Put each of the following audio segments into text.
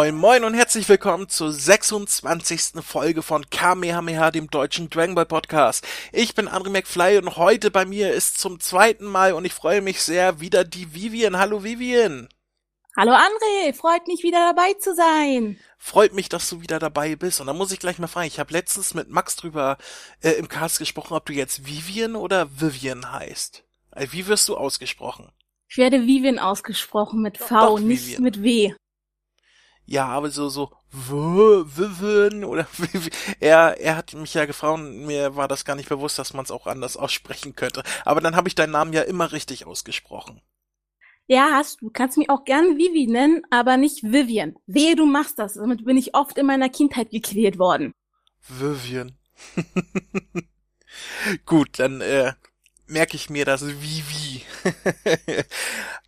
Moin moin und herzlich willkommen zur 26. Folge von Kamehameha, dem deutschen Dragon Ball Podcast. Ich bin André McFly und heute bei mir ist zum zweiten Mal und ich freue mich sehr wieder die Vivian. Hallo Vivian. Hallo André, freut mich wieder dabei zu sein. Freut mich, dass du wieder dabei bist. Und da muss ich gleich mal fragen, ich habe letztens mit Max drüber äh, im Cast gesprochen, ob du jetzt Vivian oder Vivian heißt. Also, wie wirst du ausgesprochen? Ich werde Vivian ausgesprochen mit V, Doch, nicht Vivian. mit W. Ja, aber so, so, Vivian oder er, er hat mich ja gefragt und mir war das gar nicht bewusst, dass man es auch anders aussprechen könnte. Aber dann habe ich deinen Namen ja immer richtig ausgesprochen. Ja, hast du. Kannst mich auch gern Vivi nennen, aber nicht Vivian. Wehe, du machst das. Damit bin ich oft in meiner Kindheit gequält worden. Vivian. Gut, dann äh, merke ich mir das Vivi.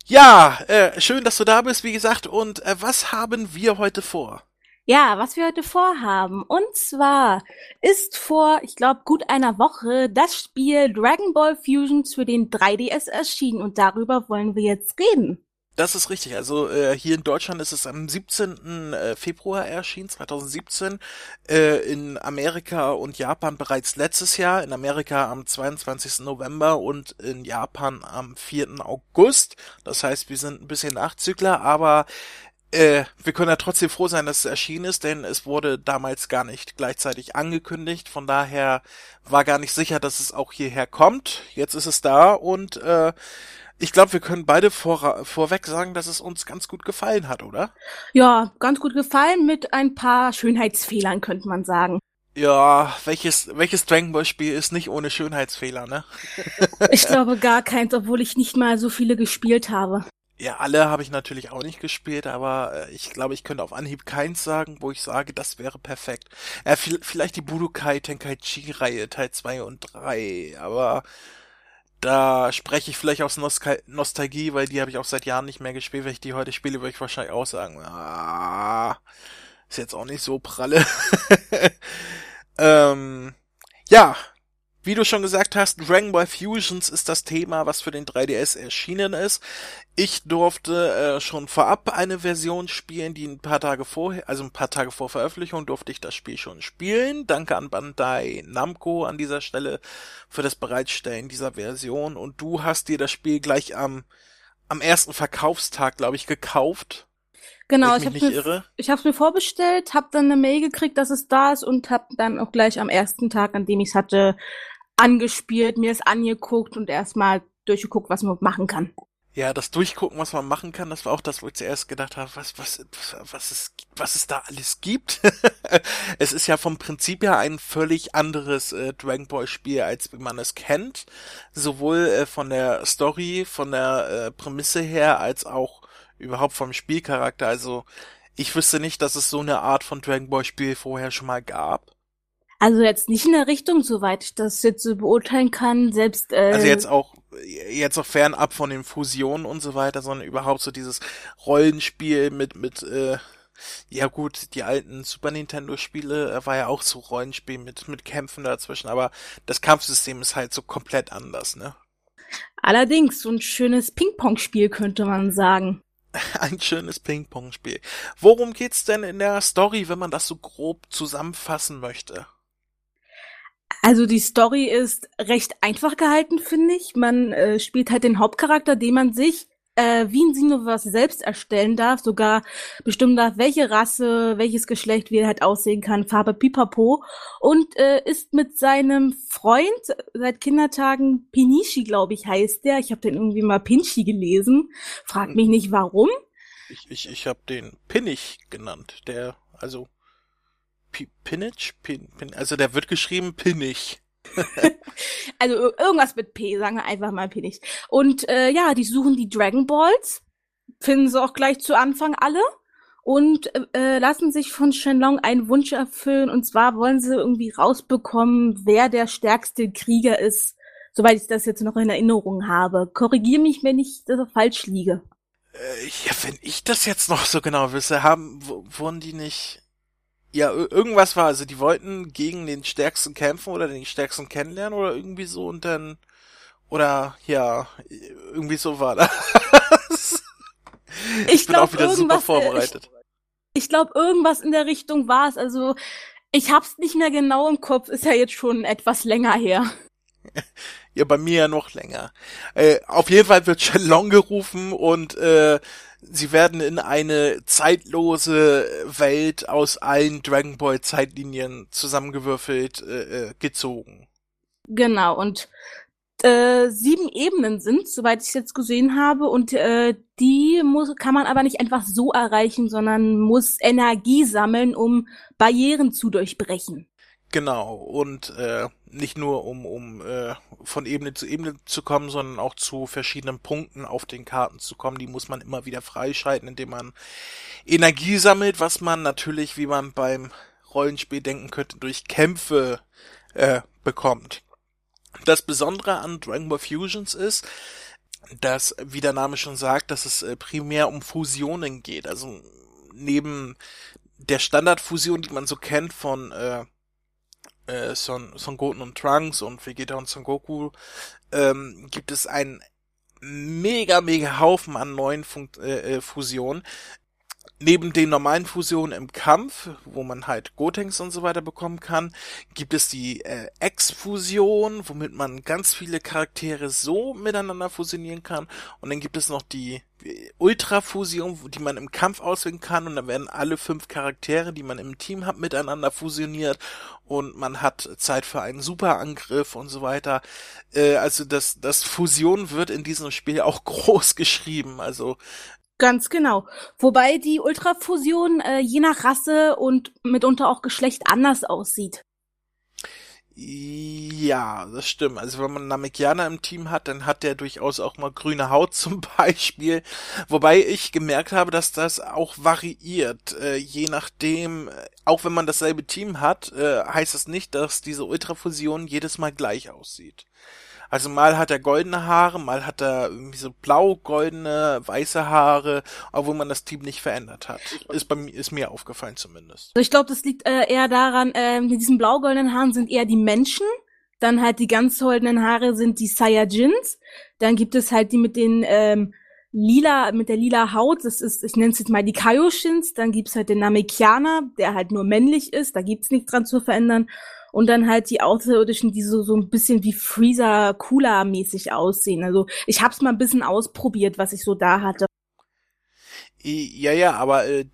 ja, äh, schön, dass du da bist, wie gesagt. Und äh, was haben wir heute vor? Ja, was wir heute vorhaben. Und zwar ist vor, ich glaube, gut einer Woche das Spiel Dragon Ball Fusions für den 3DS erschienen und darüber wollen wir jetzt reden. Das ist richtig. Also äh, hier in Deutschland ist es am 17. Äh, Februar erschienen, 2017. Äh, in Amerika und Japan bereits letztes Jahr. In Amerika am 22. November und in Japan am 4. August. Das heißt, wir sind ein bisschen Nachzügler, aber äh, wir können ja trotzdem froh sein, dass es erschienen ist, denn es wurde damals gar nicht gleichzeitig angekündigt. Von daher war gar nicht sicher, dass es auch hierher kommt. Jetzt ist es da und äh, ich glaube, wir können beide vor, vorweg sagen, dass es uns ganz gut gefallen hat, oder? Ja, ganz gut gefallen mit ein paar Schönheitsfehlern, könnte man sagen. Ja, welches, welches Dragon Ball Spiel ist nicht ohne Schönheitsfehler, ne? ich glaube gar keins, obwohl ich nicht mal so viele gespielt habe. Ja, alle habe ich natürlich auch nicht gespielt, aber äh, ich glaube, ich könnte auf Anhieb keins sagen, wo ich sage, das wäre perfekt. Äh, vielleicht die Budokai Tenkaichi-Reihe Teil 2 und 3, aber da spreche ich vielleicht aus Nostal Nostalgie, weil die habe ich auch seit Jahren nicht mehr gespielt. Wenn ich die heute spiele, würde ich wahrscheinlich auch sagen, ah, ist jetzt auch nicht so pralle. ähm, ja, wie du schon gesagt hast, Dragon Ball Fusions ist das Thema, was für den 3DS erschienen ist. Ich durfte äh, schon vorab eine Version spielen, die ein paar Tage vorher, also ein paar Tage vor Veröffentlichung durfte ich das Spiel schon spielen. Danke an Bandai Namco an dieser Stelle für das Bereitstellen dieser Version. Und du hast dir das Spiel gleich am, am ersten Verkaufstag, glaube ich, gekauft. Genau, ich, ich habe mir, ich hab's mir vorbestellt, habe dann eine Mail gekriegt, dass es da ist und habe dann auch gleich am ersten Tag, an dem ich es hatte, angespielt, mir es angeguckt und erstmal durchgeguckt, was man machen kann. Ja, das Durchgucken, was man machen kann, das war auch das, wo ich zuerst gedacht habe, was, was, was es, was es da alles gibt. es ist ja vom Prinzip her ein völlig anderes äh, Dragon Ball Spiel, als man es kennt. Sowohl äh, von der Story, von der äh, Prämisse her, als auch überhaupt vom Spielcharakter. Also, ich wüsste nicht, dass es so eine Art von Dragon Ball Spiel vorher schon mal gab. Also jetzt nicht in der Richtung, soweit ich das jetzt so beurteilen kann, selbst äh, Also jetzt auch jetzt auch fernab von den Fusionen und so weiter, sondern überhaupt so dieses Rollenspiel mit mit äh, ja gut, die alten Super Nintendo Spiele äh, war ja auch so Rollenspiel mit mit Kämpfen dazwischen, aber das Kampfsystem ist halt so komplett anders, ne? Allerdings so ein schönes Ping-Pong-Spiel könnte man sagen. Ein schönes Ping-Pong-Spiel. Worum geht's denn in der Story, wenn man das so grob zusammenfassen möchte? Also die Story ist recht einfach gehalten, finde ich. Man äh, spielt halt den Hauptcharakter, den man sich äh, wie ein Xenoverse selbst erstellen darf, sogar bestimmen darf, welche Rasse, welches Geschlecht wie er halt aussehen kann, Farbe Pipapo und äh, ist mit seinem Freund seit Kindertagen Pinichi, glaube ich, heißt der. Ich habe den irgendwie mal Pinchi gelesen. Frag mich nicht warum. Ich, ich, ich habe den Pinich genannt, der also Pinnich? Pin, Pin, also der wird geschrieben Pinnig. also irgendwas mit P, sagen wir einfach mal Pinnig. Und äh, ja, die suchen die Dragon Balls, finden sie auch gleich zu Anfang alle und äh, lassen sich von Shenlong einen Wunsch erfüllen. Und zwar wollen sie irgendwie rausbekommen, wer der stärkste Krieger ist, soweit ich das jetzt noch in Erinnerung habe. Korrigier mich, wenn ich das falsch liege. Äh, ja, wenn ich das jetzt noch so genau wisse, haben, wurden die nicht ja, irgendwas war, also die wollten gegen den Stärksten kämpfen oder den Stärksten kennenlernen oder irgendwie so und dann, oder ja, irgendwie so war das. Ich, ich bin glaub, auch wieder super vorbereitet. Ich glaube, irgendwas in der Richtung war es. Also ich hab's nicht mehr genau im Kopf, ist ja jetzt schon etwas länger her. Ja, bei mir ja noch länger. Äh, auf jeden Fall wird Shenlong gerufen und äh, sie werden in eine zeitlose Welt aus allen Dragon Ball Zeitlinien zusammengewürfelt äh, äh gezogen. Genau, und äh, sieben Ebenen sind, soweit ich es jetzt gesehen habe, und äh, die muss, kann man aber nicht einfach so erreichen, sondern muss Energie sammeln, um Barrieren zu durchbrechen. Genau, und äh, nicht nur um, um äh, von Ebene zu Ebene zu kommen, sondern auch zu verschiedenen Punkten auf den Karten zu kommen. Die muss man immer wieder freischalten, indem man Energie sammelt, was man natürlich, wie man beim Rollenspiel denken könnte, durch Kämpfe äh, bekommt. Das Besondere an Dragon Ball Fusions ist, dass, wie der Name schon sagt, dass es äh, primär um Fusionen geht. Also neben der Standardfusion, die man so kennt von äh, äh, Son, Son Goten und Trunks und Vegeta und Son Goku, ähm, gibt es einen mega, mega Haufen an neuen Fun äh, äh Fusionen, neben den normalen Fusionen im Kampf, wo man halt Gotenks und so weiter bekommen kann, gibt es die äh, X-Fusion, womit man ganz viele Charaktere so miteinander fusionieren kann. Und dann gibt es noch die äh, Ultra-Fusion, die man im Kampf auswählen kann. Und dann werden alle fünf Charaktere, die man im Team hat, miteinander fusioniert. Und man hat Zeit für einen Superangriff und so weiter. Äh, also das, das Fusion wird in diesem Spiel auch groß geschrieben. Also Ganz genau. Wobei die Ultrafusion äh, je nach Rasse und mitunter auch Geschlecht anders aussieht. Ja, das stimmt. Also wenn man Namekianer im Team hat, dann hat der durchaus auch mal grüne Haut zum Beispiel. Wobei ich gemerkt habe, dass das auch variiert. Äh, je nachdem, auch wenn man dasselbe Team hat, äh, heißt es das nicht, dass diese Ultrafusion jedes Mal gleich aussieht. Also mal hat er goldene Haare, mal hat er irgendwie so blau-goldene, weiße Haare, obwohl man das Team nicht verändert hat. Ist bei mir, ist mir aufgefallen zumindest. Also ich glaube, das liegt äh, eher daran, äh, mit diesen blau-goldenen Haaren sind eher die Menschen. Dann halt die ganz goldenen Haare sind die Saiyajins. Dann gibt es halt die mit den ähm, lila, mit der lila Haut, das ist, ich nenne es jetzt mal die Kaioshins. Dann gibt's halt den Namekianer, der halt nur männlich ist, da gibt's nichts dran zu verändern und dann halt die Außerirdischen, die so, so ein bisschen wie Freezer Cooler mäßig aussehen. Also ich hab's mal ein bisschen ausprobiert, was ich so da hatte. Ja, ja, aber äh,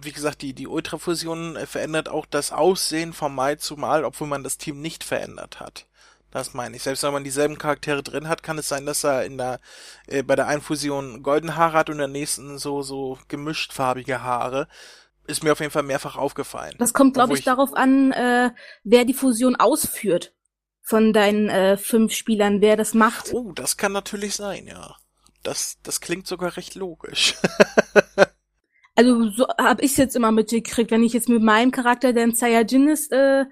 wie gesagt, die, die Ultrafusion äh, verändert auch das Aussehen von Mal zu Mal, obwohl man das Team nicht verändert hat. Das meine ich. Selbst wenn man dieselben Charaktere drin hat, kann es sein, dass er in der äh, bei der Einfusion golden Haare hat und in der nächsten so so gemischt farbige Haare ist mir auf jeden Fall mehrfach aufgefallen. Das kommt, glaube ich, ich, darauf an, äh, wer die Fusion ausführt von deinen äh, fünf Spielern, wer das macht. Oh, das kann natürlich sein, ja. Das, das klingt sogar recht logisch. also so habe ich jetzt immer mitgekriegt, wenn ich jetzt mit meinem Charakter, der ein Saiyajin ist, äh,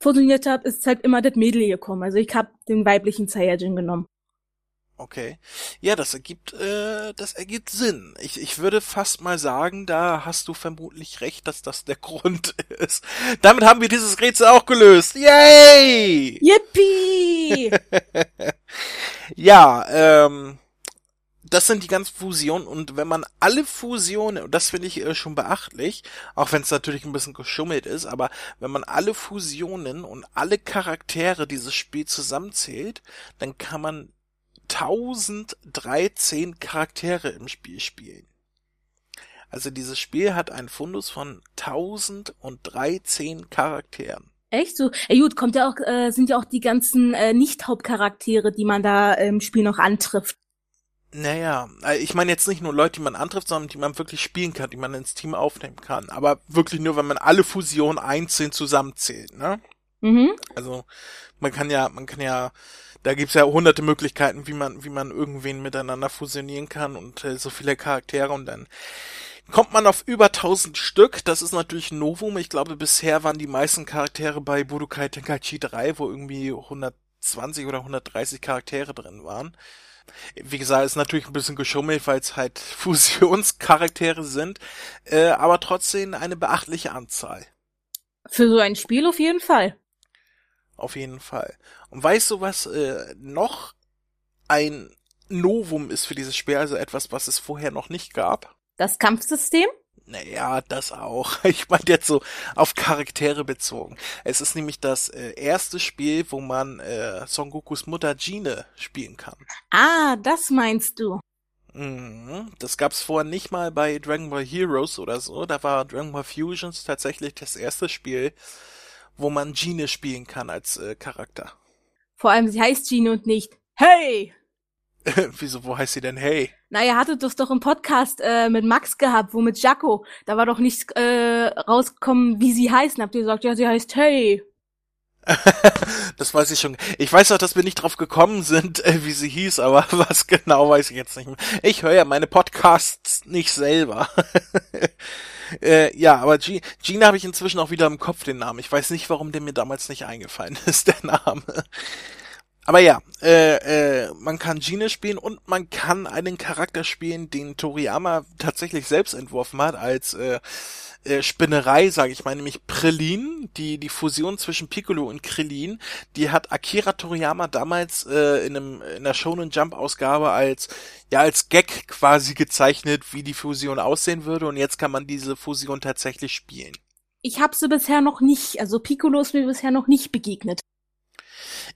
fusioniert habe, ist halt immer das Mädel gekommen. Also ich habe den weiblichen Saiyajin genommen. Okay. Ja, das ergibt, äh, das ergibt Sinn. Ich, ich würde fast mal sagen, da hast du vermutlich recht, dass das der Grund ist. Damit haben wir dieses Rätsel auch gelöst. Yay! Yippie! ja, ähm, das sind die ganzen Fusionen und wenn man alle Fusionen, und das finde ich äh, schon beachtlich, auch wenn es natürlich ein bisschen geschummelt ist, aber wenn man alle Fusionen und alle Charaktere dieses Spiel zusammenzählt, dann kann man 1013 Charaktere im Spiel spielen. Also dieses Spiel hat einen Fundus von 1013 Charakteren. Echt so? Ja gut, kommt ja auch, äh, sind ja auch die ganzen äh, Nicht-Hauptcharaktere, die man da im Spiel noch antrifft. Naja, äh, ich meine jetzt nicht nur Leute, die man antrifft, sondern die man wirklich spielen kann, die man ins Team aufnehmen kann. Aber wirklich nur, wenn man alle Fusionen einzeln zusammenzählt, ne? Mhm. Also man kann ja, man kann ja da gibt's ja hunderte Möglichkeiten, wie man, wie man irgendwen miteinander fusionieren kann und äh, so viele Charaktere und dann kommt man auf über 1000 Stück. Das ist natürlich ein Novum. Ich glaube, bisher waren die meisten Charaktere bei Budokai Tenkaichi 3, wo irgendwie 120 oder 130 Charaktere drin waren. Wie gesagt, ist natürlich ein bisschen geschummelt, weil es halt Fusionscharaktere sind, äh, aber trotzdem eine beachtliche Anzahl. Für so ein Spiel auf jeden Fall. Auf jeden Fall. Und weißt du, was äh, noch ein Novum ist für dieses Spiel, also etwas, was es vorher noch nicht gab? Das Kampfsystem? Naja, das auch. Ich meine jetzt so auf Charaktere bezogen. Es ist nämlich das äh, erste Spiel, wo man äh, Son Gokus Mutter Gine spielen kann. Ah, das meinst du. Mhm. Das gab's vorher nicht mal bei Dragon Ball Heroes oder so. Da war Dragon Ball Fusions tatsächlich das erste Spiel, wo man Gine spielen kann als äh, Charakter. Vor allem, sie heißt Gine und nicht Hey! Wieso, wo heißt sie denn Hey? Na, ihr hattet das doch im Podcast äh, mit Max gehabt, wo mit Jaco. Da war doch nicht äh, rausgekommen, wie sie heißen. Habt ihr gesagt, ja, sie heißt Hey. das weiß ich schon. Ich weiß auch, dass wir nicht drauf gekommen sind, äh, wie sie hieß, aber was genau weiß ich jetzt nicht mehr. Ich höre ja meine Podcasts nicht selber. Äh, ja, aber G Gina habe ich inzwischen auch wieder im Kopf, den Namen. Ich weiß nicht, warum der mir damals nicht eingefallen ist, der Name. Aber ja, äh, äh, man kann Gine spielen und man kann einen Charakter spielen, den Toriyama tatsächlich selbst entworfen hat als äh, äh, Spinnerei, sage ich mal, nämlich Prelin, die die Fusion zwischen Piccolo und Krillin, die hat Akira Toriyama damals äh, in einem in der Shonen Jump Ausgabe als ja als Gag quasi gezeichnet, wie die Fusion aussehen würde und jetzt kann man diese Fusion tatsächlich spielen. Ich habe sie bisher noch nicht, also Piccolo ist mir bisher noch nicht begegnet.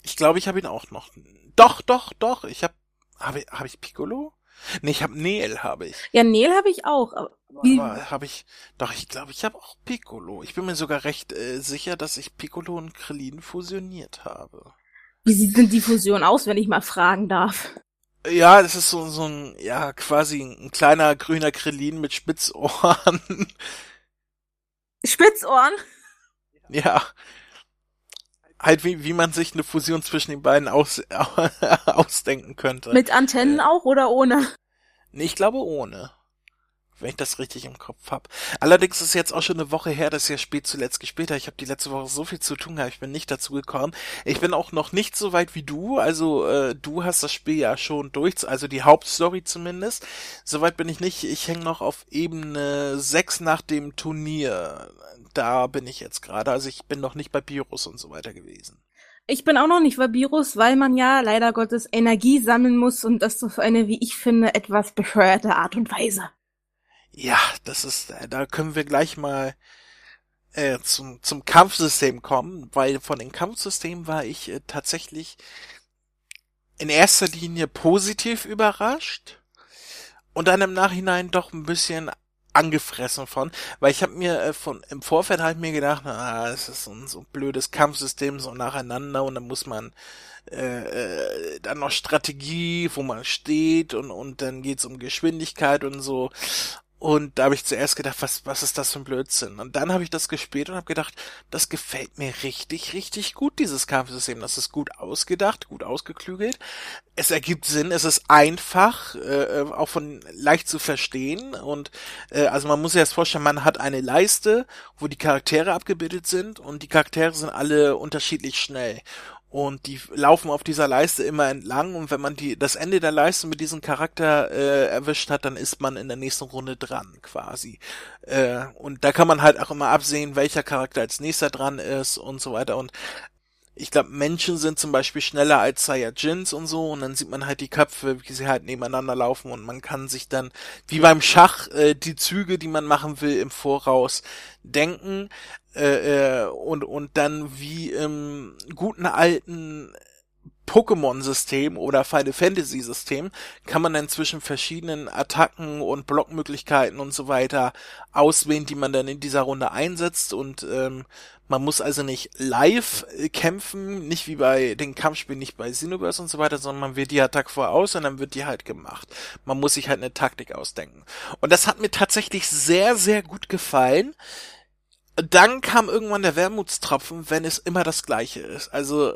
Ich glaube, ich habe ihn auch noch. Doch, doch, doch. Ich habe habe hab ich Piccolo? Nee, ich habe Neel habe ich. Ja, Neel habe ich auch. Aber, habe ich doch, ich glaube, ich habe auch Piccolo. Ich bin mir sogar recht äh, sicher, dass ich Piccolo und Krillin fusioniert habe. Wie sieht denn die Fusion aus, wenn ich mal fragen darf? Ja, das ist so, so ein, ja, quasi ein kleiner grüner Krillin mit Spitzohren. Spitzohren? Ja, halt wie, wie man sich eine Fusion zwischen den beiden aus, ausdenken könnte. Mit Antennen äh, auch oder ohne? Nee, ich glaube ohne. Wenn ich das richtig im Kopf hab. Allerdings ist jetzt auch schon eine Woche her, dass ich ja spät zuletzt gespielt habe. Ich habe die letzte Woche so viel zu tun gehabt, ich bin nicht dazu gekommen. Ich bin auch noch nicht so weit wie du. Also äh, du hast das Spiel ja schon durch, also die Hauptstory zumindest. Soweit bin ich nicht. Ich hänge noch auf Ebene 6 nach dem Turnier da bin ich jetzt gerade. Also ich bin noch nicht bei Virus und so weiter gewesen. Ich bin auch noch nicht bei Virus, weil man ja leider Gottes Energie sammeln muss und das auf eine, wie ich finde, etwas bescheuerte Art und Weise. Ja, das ist, äh, da können wir gleich mal äh, zum, zum Kampfsystem kommen, weil von den Kampfsystemen war ich äh, tatsächlich in erster Linie positiv überrascht und dann im Nachhinein doch ein bisschen angefressen von, weil ich habe mir äh, von im Vorfeld halt mir gedacht, na, es ist so ein so blödes Kampfsystem so nacheinander und dann muss man äh, äh, dann noch Strategie, wo man steht und und dann geht's um Geschwindigkeit und so und da habe ich zuerst gedacht, was, was ist das für ein Blödsinn? Und dann habe ich das gespielt und habe gedacht, das gefällt mir richtig, richtig gut, dieses Kampfsystem. Das ist gut ausgedacht, gut ausgeklügelt. Es ergibt Sinn, es ist einfach, äh, auch von leicht zu verstehen. Und äh, also man muss sich das vorstellen, man hat eine Leiste, wo die Charaktere abgebildet sind und die Charaktere sind alle unterschiedlich schnell und die laufen auf dieser Leiste immer entlang und wenn man die das Ende der Leiste mit diesem Charakter äh, erwischt hat, dann ist man in der nächsten Runde dran quasi. Äh, und da kann man halt auch immer absehen, welcher Charakter als nächster dran ist und so weiter und ich glaube, Menschen sind zum Beispiel schneller als Saiyajins und so und dann sieht man halt die Köpfe, wie sie halt nebeneinander laufen und man kann sich dann, wie beim Schach, äh, die Züge, die man machen will, im Voraus denken äh, äh, und, und dann wie im guten alten Pokémon-System oder Final Fantasy-System kann man dann zwischen verschiedenen Attacken und Blockmöglichkeiten und so weiter auswählen, die man dann in dieser Runde einsetzt und ähm, man muss also nicht live äh, kämpfen, nicht wie bei den Kampfspielen, nicht bei Xenoverse und so weiter, sondern man wählt die Attacke voraus und dann wird die halt gemacht. Man muss sich halt eine Taktik ausdenken. Und das hat mir tatsächlich sehr, sehr gut gefallen dann kam irgendwann der Wermutstropfen, wenn es immer das gleiche ist. Also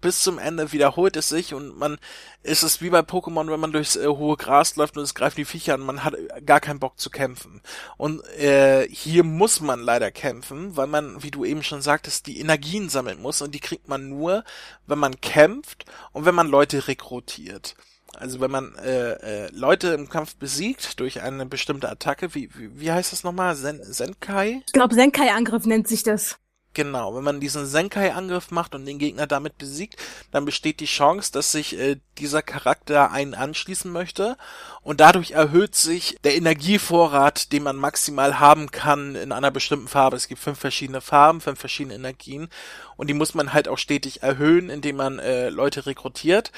bis zum Ende wiederholt es sich und man ist es wie bei Pokémon, wenn man durchs äh, hohe Gras läuft und es greifen die Viecher an, man hat gar keinen Bock zu kämpfen. Und äh, hier muss man leider kämpfen, weil man, wie du eben schon sagtest, die Energien sammeln muss und die kriegt man nur, wenn man kämpft und wenn man Leute rekrutiert. Also wenn man äh, äh, Leute im Kampf besiegt durch eine bestimmte Attacke, wie, wie, wie heißt das nochmal? Sen Senkai? Ich glaube, Senkai-Angriff nennt sich das. Genau, wenn man diesen Senkai-Angriff macht und den Gegner damit besiegt, dann besteht die Chance, dass sich äh, dieser Charakter einen anschließen möchte und dadurch erhöht sich der Energievorrat, den man maximal haben kann in einer bestimmten Farbe. Es gibt fünf verschiedene Farben, fünf verschiedene Energien und die muss man halt auch stetig erhöhen, indem man äh, Leute rekrutiert.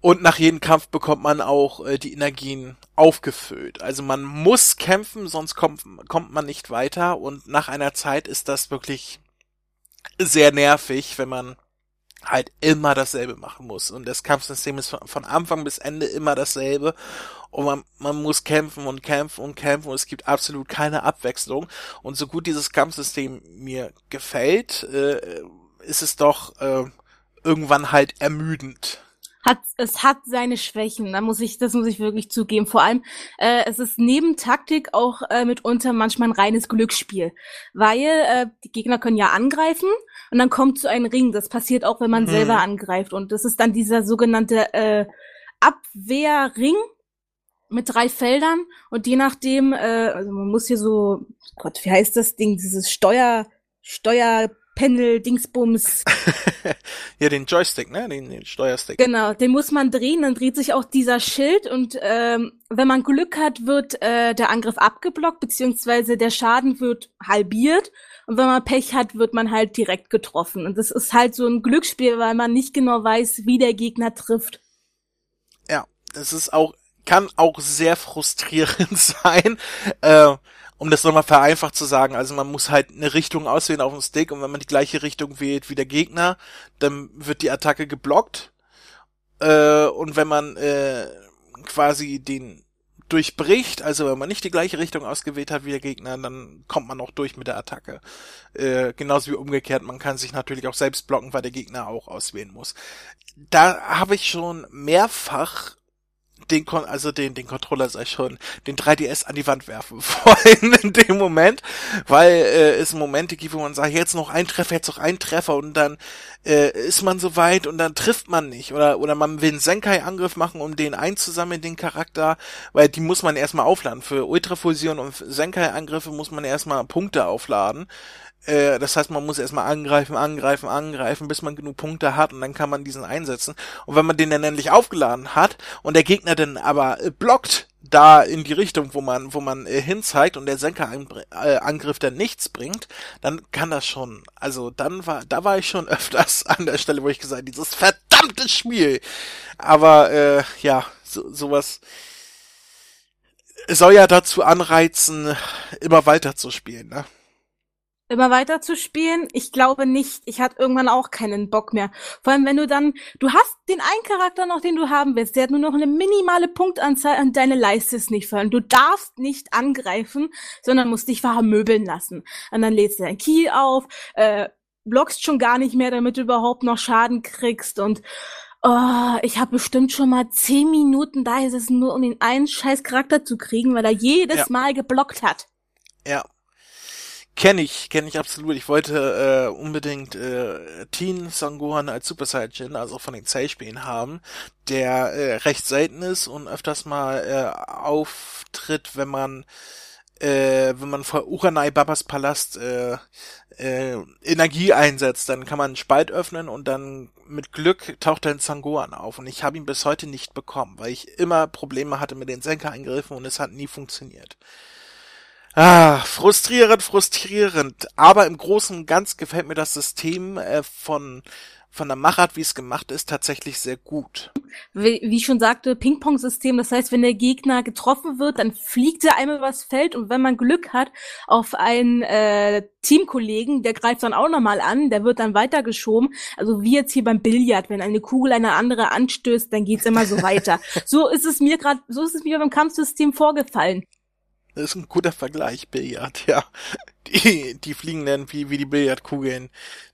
Und nach jedem Kampf bekommt man auch äh, die Energien aufgefüllt. Also man muss kämpfen, sonst kommt, kommt man nicht weiter. Und nach einer Zeit ist das wirklich sehr nervig, wenn man halt immer dasselbe machen muss. Und das Kampfsystem ist von Anfang bis Ende immer dasselbe. Und man, man muss kämpfen und kämpfen und kämpfen und es gibt absolut keine Abwechslung. Und so gut dieses Kampfsystem mir gefällt, äh, ist es doch äh, irgendwann halt ermüdend hat es hat seine Schwächen. Da muss ich, das muss ich wirklich zugeben. Vor allem, äh, es ist neben Taktik auch äh, mitunter manchmal ein reines Glücksspiel, weil äh, die Gegner können ja angreifen und dann kommt zu einem Ring. Das passiert auch, wenn man hm. selber angreift und das ist dann dieser sogenannte äh, Abwehrring mit drei Feldern und je nachdem, äh, also man muss hier so, Gott, wie heißt das Ding, dieses Steuer Steuer Pendel, Dingsbums. ja, den Joystick, ne? Den, den Steuerstick. Genau, den muss man drehen, dann dreht sich auch dieser Schild und ähm, wenn man Glück hat, wird äh, der Angriff abgeblockt, beziehungsweise der Schaden wird halbiert. Und wenn man Pech hat, wird man halt direkt getroffen. Und das ist halt so ein Glücksspiel, weil man nicht genau weiß, wie der Gegner trifft. Ja, das ist auch, kann auch sehr frustrierend sein. Äh, um das nochmal vereinfacht zu sagen, also man muss halt eine Richtung auswählen auf dem Stick und wenn man die gleiche Richtung wählt wie der Gegner, dann wird die Attacke geblockt. Äh, und wenn man äh, quasi den durchbricht, also wenn man nicht die gleiche Richtung ausgewählt hat wie der Gegner, dann kommt man auch durch mit der Attacke. Äh, genauso wie umgekehrt, man kann sich natürlich auch selbst blocken, weil der Gegner auch auswählen muss. Da habe ich schon mehrfach den Kon also den den Controller sei schon den 3DS an die Wand werfen wollen in dem Moment, weil äh, es Momente gibt, wo man sagt, jetzt noch ein Treffer, jetzt noch ein Treffer und dann äh, ist man so weit und dann trifft man nicht oder oder man will einen Senkai Angriff machen, um den einzusammeln den Charakter, weil die muss man erstmal aufladen für Ultrafusion und Senkai Angriffe muss man erstmal Punkte aufladen. Äh, das heißt, man muss erstmal angreifen, angreifen, angreifen, bis man genug Punkte hat und dann kann man diesen einsetzen. Und wenn man den dann endlich aufgeladen hat und der Gegner dann aber äh, blockt da in die Richtung, wo man, wo man äh, hinzeigt und der Senkerangriff dann nichts bringt, dann kann das schon. Also dann war, da war ich schon öfters an der Stelle, wo ich gesagt, dieses verdammte Spiel. Aber äh, ja, so, sowas soll ja dazu anreizen, immer weiter zu spielen, ne? Immer weiter zu spielen? Ich glaube nicht. Ich hatte irgendwann auch keinen Bock mehr. Vor allem, wenn du dann, du hast den einen Charakter noch, den du haben willst, der hat nur noch eine minimale Punktanzahl und deine Leiste ist nicht voll. Und du darfst nicht angreifen, sondern musst dich vermöbeln lassen. Und dann lädst du dein Kiel auf, äh, blockst schon gar nicht mehr, damit du überhaupt noch Schaden kriegst und Oh, ich habe bestimmt schon mal zehn Minuten da ist es nur, um den einen scheiß Charakter zu kriegen, weil er jedes ja. Mal geblockt hat. Ja, Kenne ich, kenne ich absolut. Ich wollte äh, unbedingt äh, Teen Sangohan als Super Saiyajin, also von den Zellspielen haben, der äh, recht selten ist und öfters mal äh, auftritt, wenn man äh, wenn man vor Uranai Babas Palast äh, äh, Energie einsetzt, dann kann man einen Spalt öffnen und dann mit Glück taucht in Sangohan auf. Und ich habe ihn bis heute nicht bekommen, weil ich immer Probleme hatte mit den Senker-Eingriffen und es hat nie funktioniert. Ah, frustrierend, frustrierend. Aber im Großen und Ganzen gefällt mir das System äh, von von der Machart, wie es gemacht ist, tatsächlich sehr gut. Wie, wie ich schon sagte, Ping-Pong-System. Das heißt, wenn der Gegner getroffen wird, dann fliegt er einmal übers Feld und wenn man Glück hat auf einen äh, Teamkollegen, der greift dann auch nochmal an, der wird dann weitergeschoben. Also wie jetzt hier beim Billard, wenn eine Kugel eine andere anstößt, dann geht's immer so weiter. so ist es mir gerade, so ist es mir beim Kampfsystem vorgefallen. Das ist ein guter Vergleich, Billard, ja. Die, die fliegen dann wie, wie die Billardkugeln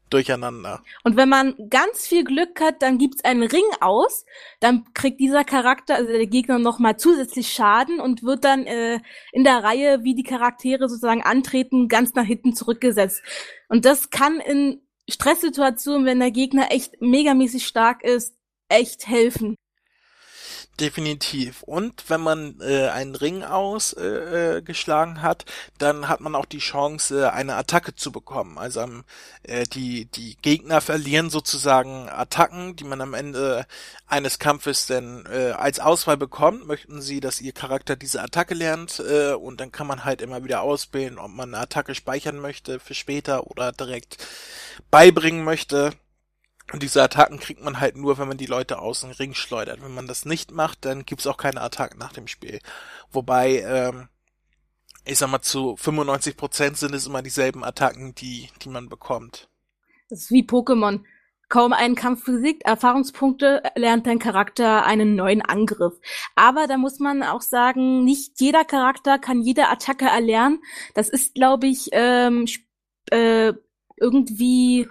durcheinander. Und wenn man ganz viel Glück hat, dann gibt's einen Ring aus, dann kriegt dieser Charakter, also der Gegner nochmal zusätzlich Schaden und wird dann äh, in der Reihe, wie die Charaktere sozusagen antreten, ganz nach hinten zurückgesetzt. Und das kann in Stresssituationen, wenn der Gegner echt megamäßig stark ist, echt helfen. Definitiv. Und wenn man äh, einen Ring ausgeschlagen äh, geschlagen hat, dann hat man auch die Chance, eine Attacke zu bekommen. Also ähm, äh, die, die Gegner verlieren sozusagen Attacken, die man am Ende eines Kampfes denn äh, als Auswahl bekommt. Möchten sie, dass ihr Charakter diese Attacke lernt äh, und dann kann man halt immer wieder auswählen, ob man eine Attacke speichern möchte für später oder direkt beibringen möchte. Und diese Attacken kriegt man halt nur, wenn man die Leute aus dem Ring schleudert. Wenn man das nicht macht, dann gibt's auch keine Attacken nach dem Spiel. Wobei, ähm, ich sag mal, zu 95 Prozent sind es immer dieselben Attacken, die, die man bekommt. Das ist wie Pokémon. Kaum einen Kampf besiegt, Erfahrungspunkte lernt dein Charakter einen neuen Angriff. Aber da muss man auch sagen, nicht jeder Charakter kann jede Attacke erlernen. Das ist, glaube ich, ähm, äh, irgendwie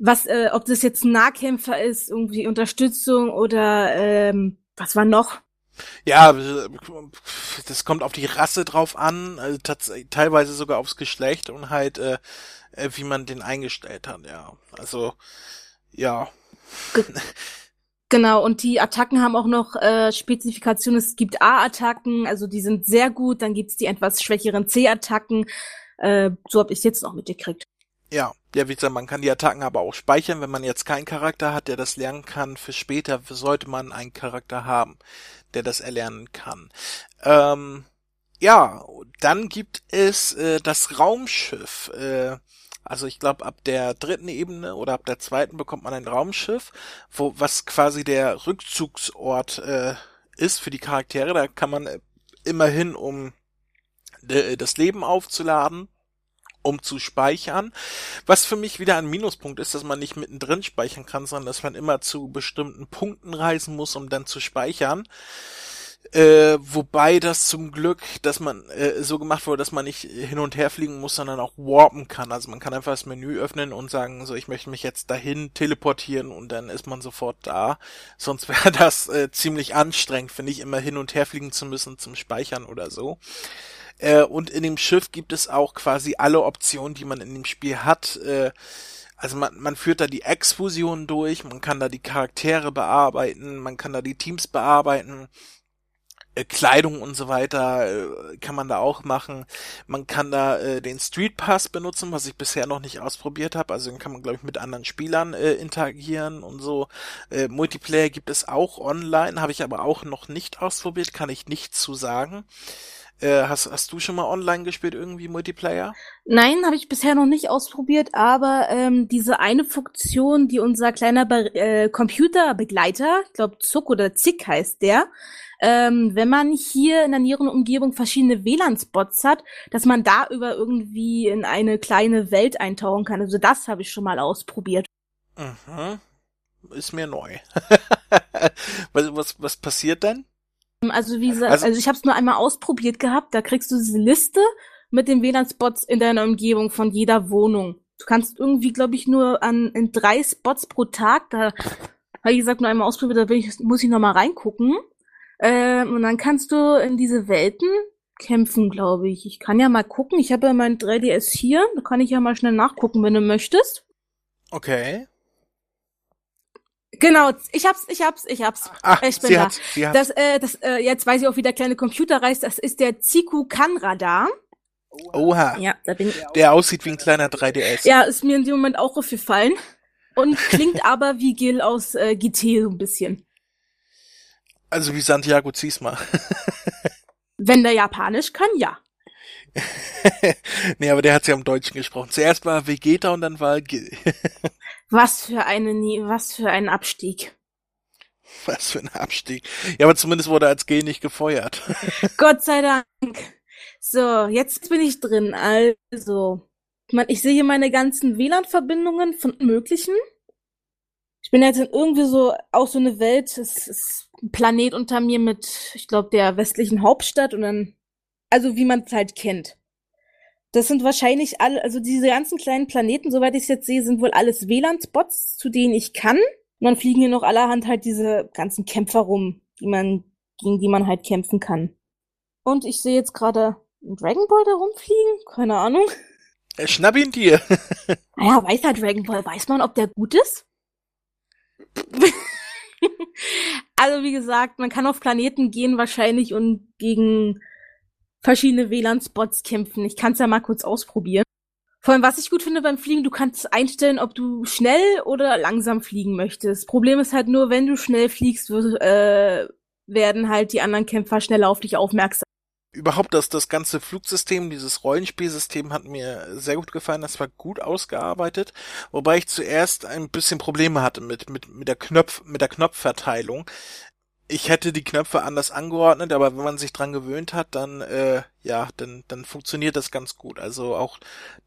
was, äh, ob das jetzt ein Nahkämpfer ist, irgendwie Unterstützung oder ähm, was war noch? Ja, das kommt auf die Rasse drauf an, also teilweise sogar aufs Geschlecht und halt, äh, äh, wie man den eingestellt hat, ja. Also, ja. Ge genau, und die Attacken haben auch noch äh, Spezifikationen. Es gibt A-Attacken, also die sind sehr gut, dann gibt's die etwas schwächeren C-Attacken. Äh, so habe ich jetzt noch mitgekriegt. Ja, ja, wie gesagt, man kann die Attacken aber auch speichern. Wenn man jetzt keinen Charakter hat, der das lernen kann, für später sollte man einen Charakter haben, der das erlernen kann. Ähm, ja, dann gibt es äh, das Raumschiff. Äh, also ich glaube, ab der dritten Ebene oder ab der zweiten bekommt man ein Raumschiff, wo was quasi der Rückzugsort äh, ist für die Charaktere. Da kann man äh, immerhin, um das Leben aufzuladen um zu speichern. Was für mich wieder ein Minuspunkt ist, dass man nicht mittendrin speichern kann, sondern dass man immer zu bestimmten Punkten reisen muss, um dann zu speichern. Äh, wobei das zum Glück, dass man äh, so gemacht wurde, dass man nicht hin und her fliegen muss, sondern auch warpen kann. Also man kann einfach das Menü öffnen und sagen, so ich möchte mich jetzt dahin teleportieren und dann ist man sofort da. Sonst wäre das äh, ziemlich anstrengend, finde ich, immer hin und her fliegen zu müssen zum Speichern oder so. Äh, und in dem Schiff gibt es auch quasi alle Optionen, die man in dem Spiel hat. Äh, also man, man führt da die Exfusion durch, man kann da die Charaktere bearbeiten, man kann da die Teams bearbeiten. Äh, Kleidung und so weiter äh, kann man da auch machen. Man kann da äh, den Street Pass benutzen, was ich bisher noch nicht ausprobiert habe. Also den kann man, glaube ich, mit anderen Spielern äh, interagieren und so. Äh, Multiplayer gibt es auch online, habe ich aber auch noch nicht ausprobiert, kann ich nicht zu sagen. Äh, hast, hast du schon mal online gespielt, irgendwie Multiplayer? Nein, habe ich bisher noch nicht ausprobiert, aber ähm, diese eine Funktion, die unser kleiner Be äh, Computerbegleiter, ich glaube Zuck oder Zick heißt der, ähm, wenn man hier in der näheren Umgebung verschiedene WLAN-Spots hat, dass man da über irgendwie in eine kleine Welt eintauchen kann. Also das habe ich schon mal ausprobiert. Mhm. Ist mir neu. was, was, was passiert denn? Also wie gesagt, also, also ich habe es nur einmal ausprobiert gehabt. Da kriegst du diese Liste mit den WLAN-Spots in deiner Umgebung von jeder Wohnung. Du kannst irgendwie, glaube ich, nur an in drei Spots pro Tag. Da habe ich gesagt nur einmal ausprobiert. Da ich, muss ich noch mal reingucken. Ähm, und dann kannst du in diese Welten kämpfen, glaube ich. Ich kann ja mal gucken. Ich habe ja mein 3DS hier. Da kann ich ja mal schnell nachgucken, wenn du möchtest. Okay. Genau, ich hab's, ich hab's, ich hab's. Ach, ich bin sie da. Hat's, sie hat's. Das, äh, das, äh, jetzt weiß ich auch, wie der kleine Computer reißt. Das ist der Ziku Kan Radar. Oha. Ja, da bin ich. Der aussieht wie ein kleiner 3DS. Ja, ist mir in dem Moment auch aufgefallen. Und klingt aber wie Gil aus äh, GT so ein bisschen. Also wie Santiago Ziesma. Wenn der Japanisch kann, ja. nee, aber der hat ja im Deutschen gesprochen. Zuerst war Vegeta und dann war Gil. Was für eine, was für ein Abstieg. Was für ein Abstieg. Ja, aber zumindest wurde er als G nicht gefeuert. Gott sei Dank. So, jetzt bin ich drin. Also, ich sehe hier meine ganzen WLAN-Verbindungen von möglichen. Ich bin jetzt in irgendwie so auch so eine Welt. Es ist ein Planet unter mir mit, ich glaube, der westlichen Hauptstadt und dann, also wie man es halt kennt. Das sind wahrscheinlich alle, also diese ganzen kleinen Planeten, soweit ich es jetzt sehe, sind wohl alles WLAN-Spots, zu denen ich kann. Und dann fliegen hier noch allerhand halt diese ganzen Kämpfer rum, die man, gegen die man halt kämpfen kann. Und ich sehe jetzt gerade einen Dragon Ball da rumfliegen, keine Ahnung. Äh, schnapp ihn dir. naja, weiß halt Dragon Ball, weiß man, ob der gut ist? Also wie gesagt, man kann auf Planeten gehen wahrscheinlich und gegen verschiedene WLAN-Spots kämpfen. Ich kann es ja mal kurz ausprobieren. Vor allem, was ich gut finde beim Fliegen, du kannst einstellen, ob du schnell oder langsam fliegen möchtest. Problem ist halt nur, wenn du schnell fliegst, wird, äh, werden halt die anderen Kämpfer schneller auf dich aufmerksam. Überhaupt das, das ganze Flugsystem, dieses Rollenspielsystem hat mir sehr gut gefallen. Das war gut ausgearbeitet, wobei ich zuerst ein bisschen Probleme hatte mit, mit, mit der Knopf, mit der Knopfverteilung ich hätte die Knöpfe anders angeordnet, aber wenn man sich dran gewöhnt hat, dann äh, ja, dann dann funktioniert das ganz gut. Also auch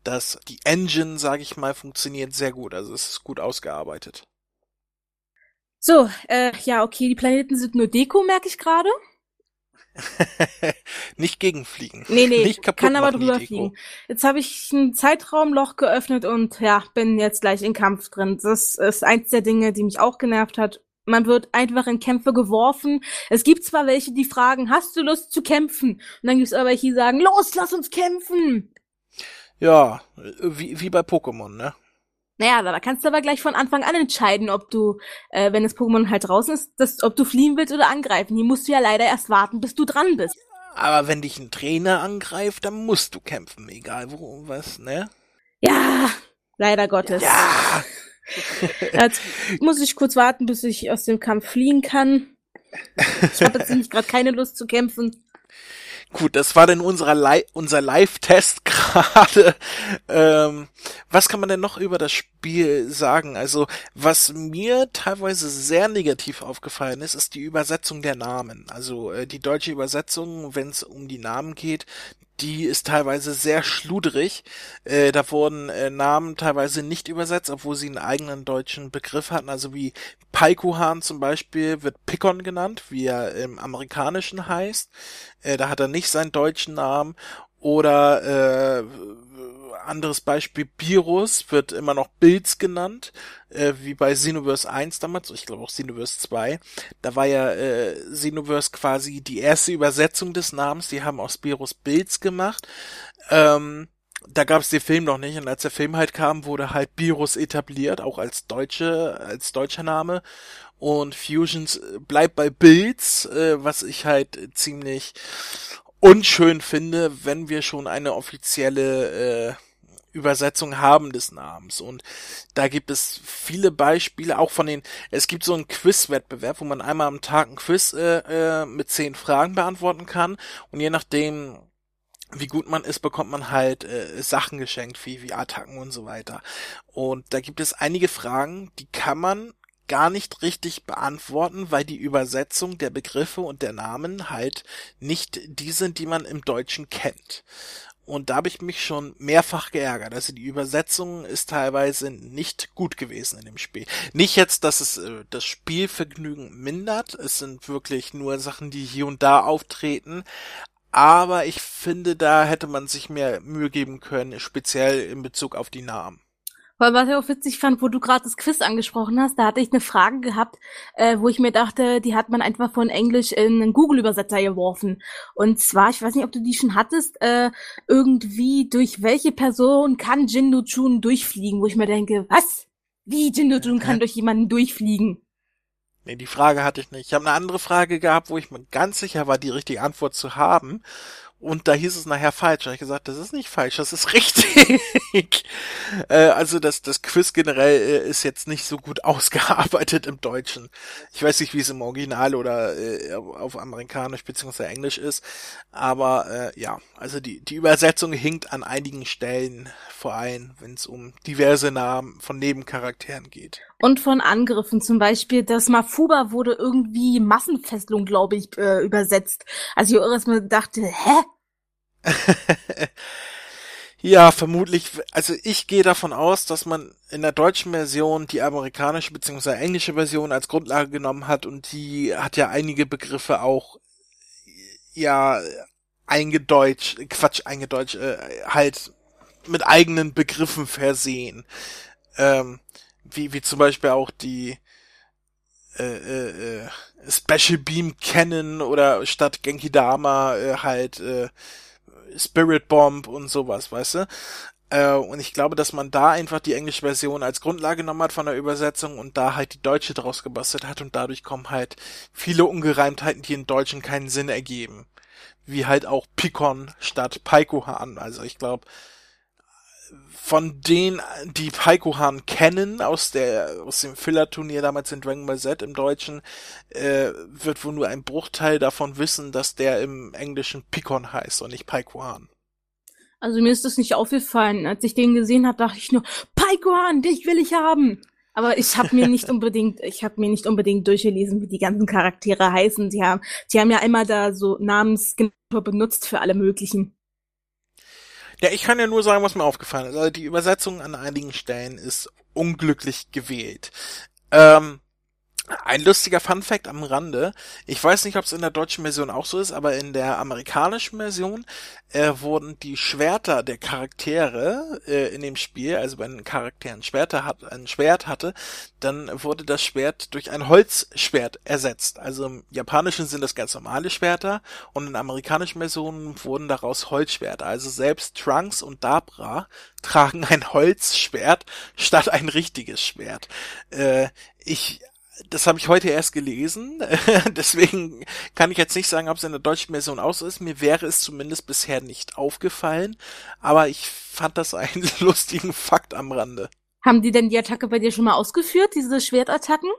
das die Engine, sage ich mal, funktioniert sehr gut. Also es ist gut ausgearbeitet. So, äh, ja, okay, die Planeten sind nur Deko, merke ich gerade. nicht gegenfliegen. Nee, nee, nicht kaputt kann aber drüber fliegen. Jetzt habe ich ein Zeitraumloch geöffnet und ja, bin jetzt gleich in Kampf drin. Das ist eins der Dinge, die mich auch genervt hat man wird einfach in Kämpfe geworfen. Es gibt zwar welche, die fragen, hast du Lust zu kämpfen? Und dann gibt es aber welche, die sagen, los, lass uns kämpfen. Ja, wie, wie bei Pokémon, ne? Naja, da kannst du aber gleich von Anfang an entscheiden, ob du, äh, wenn das Pokémon halt draußen ist, dass, ob du fliehen willst oder angreifen. Hier musst du ja leider erst warten, bis du dran bist. Aber wenn dich ein Trainer angreift, dann musst du kämpfen, egal wo, was, ne? Ja, leider Gottes. Ja. Jetzt muss ich kurz warten, bis ich aus dem Kampf fliehen kann. Ich habe jetzt nämlich gerade keine Lust zu kämpfen. Gut, das war denn unser, Li unser Live-Test gerade. Ähm, was kann man denn noch über das Spiel sagen? Also, was mir teilweise sehr negativ aufgefallen ist, ist die Übersetzung der Namen. Also äh, die deutsche Übersetzung, wenn es um die Namen geht, die ist teilweise sehr schludrig. Äh, da wurden äh, Namen teilweise nicht übersetzt, obwohl sie einen eigenen deutschen Begriff hatten. Also wie Paikuhan zum Beispiel wird Pikon genannt, wie er im Amerikanischen heißt. Äh, da hat er nicht seinen deutschen Namen. Oder äh, anderes Beispiel, Virus wird immer noch Bills genannt, äh, wie bei Xenoverse 1 damals, ich glaube auch Xenoverse 2. Da war ja äh, Xenoverse quasi die erste Übersetzung des Namens, die haben aus Virus Bills gemacht. Ähm, da gab es den Film noch nicht und als der Film halt kam, wurde halt Virus etabliert, auch als deutsche, als deutscher Name. Und Fusions bleibt bei Bills, äh, was ich halt ziemlich unschön finde, wenn wir schon eine offizielle äh, Übersetzung haben des Namens. Und da gibt es viele Beispiele, auch von den, es gibt so einen Quiz-Wettbewerb, wo man einmal am Tag ein Quiz äh, äh, mit zehn Fragen beantworten kann. Und je nachdem, wie gut man ist, bekommt man halt äh, Sachen geschenkt, wie, wie Attacken und so weiter. Und da gibt es einige Fragen, die kann man gar nicht richtig beantworten, weil die Übersetzung der Begriffe und der Namen halt nicht die sind, die man im Deutschen kennt. Und da habe ich mich schon mehrfach geärgert. Also die Übersetzung ist teilweise nicht gut gewesen in dem Spiel. Nicht jetzt, dass es äh, das Spielvergnügen mindert. Es sind wirklich nur Sachen, die hier und da auftreten. Aber ich finde, da hätte man sich mehr Mühe geben können, speziell in Bezug auf die Namen. Weil was ich auch witzig fand, wo du gerade das Quiz angesprochen hast, da hatte ich eine Frage gehabt, äh, wo ich mir dachte, die hat man einfach von Englisch in einen Google-Übersetzer geworfen. Und zwar, ich weiß nicht, ob du die schon hattest, äh, irgendwie durch welche Person kann Jindu Chun durchfliegen, wo ich mir denke, was? Wie Jindu Chun kann durch jemanden durchfliegen? Nee, die Frage hatte ich nicht. Ich habe eine andere Frage gehabt, wo ich mir ganz sicher war, die richtige Antwort zu haben. Und da hieß es nachher falsch. Da habe ich gesagt, das ist nicht falsch, das ist richtig. äh, also das, das Quiz generell äh, ist jetzt nicht so gut ausgearbeitet im Deutschen. Ich weiß nicht, wie es im Original oder äh, auf Amerikanisch bzw. Englisch ist. Aber äh, ja, also die, die Übersetzung hinkt an einigen Stellen vor allem, wenn es um diverse Namen von Nebencharakteren geht. Und von Angriffen, zum Beispiel das Mafuba wurde irgendwie Massenfesselung, glaube ich, übersetzt. Also ich erstmal dachte, hä? ja, vermutlich. Also ich gehe davon aus, dass man in der deutschen Version die amerikanische bzw. englische Version als Grundlage genommen hat und die hat ja einige Begriffe auch ja eingedeutscht, Quatsch, eingedeutscht, äh, halt mit eigenen Begriffen versehen. Ähm, wie, wie zum Beispiel auch die äh, äh, äh Special Beam Cannon oder statt Genki Dama äh, halt äh, Spirit Bomb und sowas, weißt du? Äh, und ich glaube, dass man da einfach die englische Version als Grundlage genommen hat von der Übersetzung und da halt die deutsche draus gebastelt hat und dadurch kommen halt viele Ungereimtheiten, die in Deutschen keinen Sinn ergeben. Wie halt auch Pikon statt Paikohan. Also ich glaube, von denen, die Paikohan kennen aus der aus dem Filler-Turnier damals in Dragon Ball Z im Deutschen, äh, wird wohl nur ein Bruchteil davon wissen, dass der im Englischen Pikon heißt und nicht Paikohan. Also mir ist das nicht aufgefallen. Als ich den gesehen habe, dachte ich nur, Paikohan, dich will ich haben. Aber ich habe mir nicht unbedingt, ich habe mir nicht unbedingt durchgelesen, wie die ganzen Charaktere heißen. Sie haben, sie haben ja einmal da so Namensgenerator benutzt für alle möglichen. Ja, ich kann ja nur sagen, was mir aufgefallen ist. Also die Übersetzung an einigen Stellen ist unglücklich gewählt. Ähm, ein lustiger Funfact am Rande. Ich weiß nicht, ob es in der deutschen Version auch so ist, aber in der amerikanischen Version äh, wurden die Schwerter der Charaktere äh, in dem Spiel, also wenn ein Charakter ein, Schwerter hat, ein Schwert hatte, dann wurde das Schwert durch ein Holzschwert ersetzt. Also im Japanischen sind das ganz normale Schwerter und in amerikanischen Versionen wurden daraus Holzschwerter. Also selbst Trunks und Dabra tragen ein Holzschwert statt ein richtiges Schwert. Äh, ich das habe ich heute erst gelesen, deswegen kann ich jetzt nicht sagen, ob es in der deutschen Version auch so ist. Mir wäre es zumindest bisher nicht aufgefallen, aber ich fand das einen lustigen Fakt am Rande. Haben die denn die Attacke bei dir schon mal ausgeführt, diese Schwertattacken?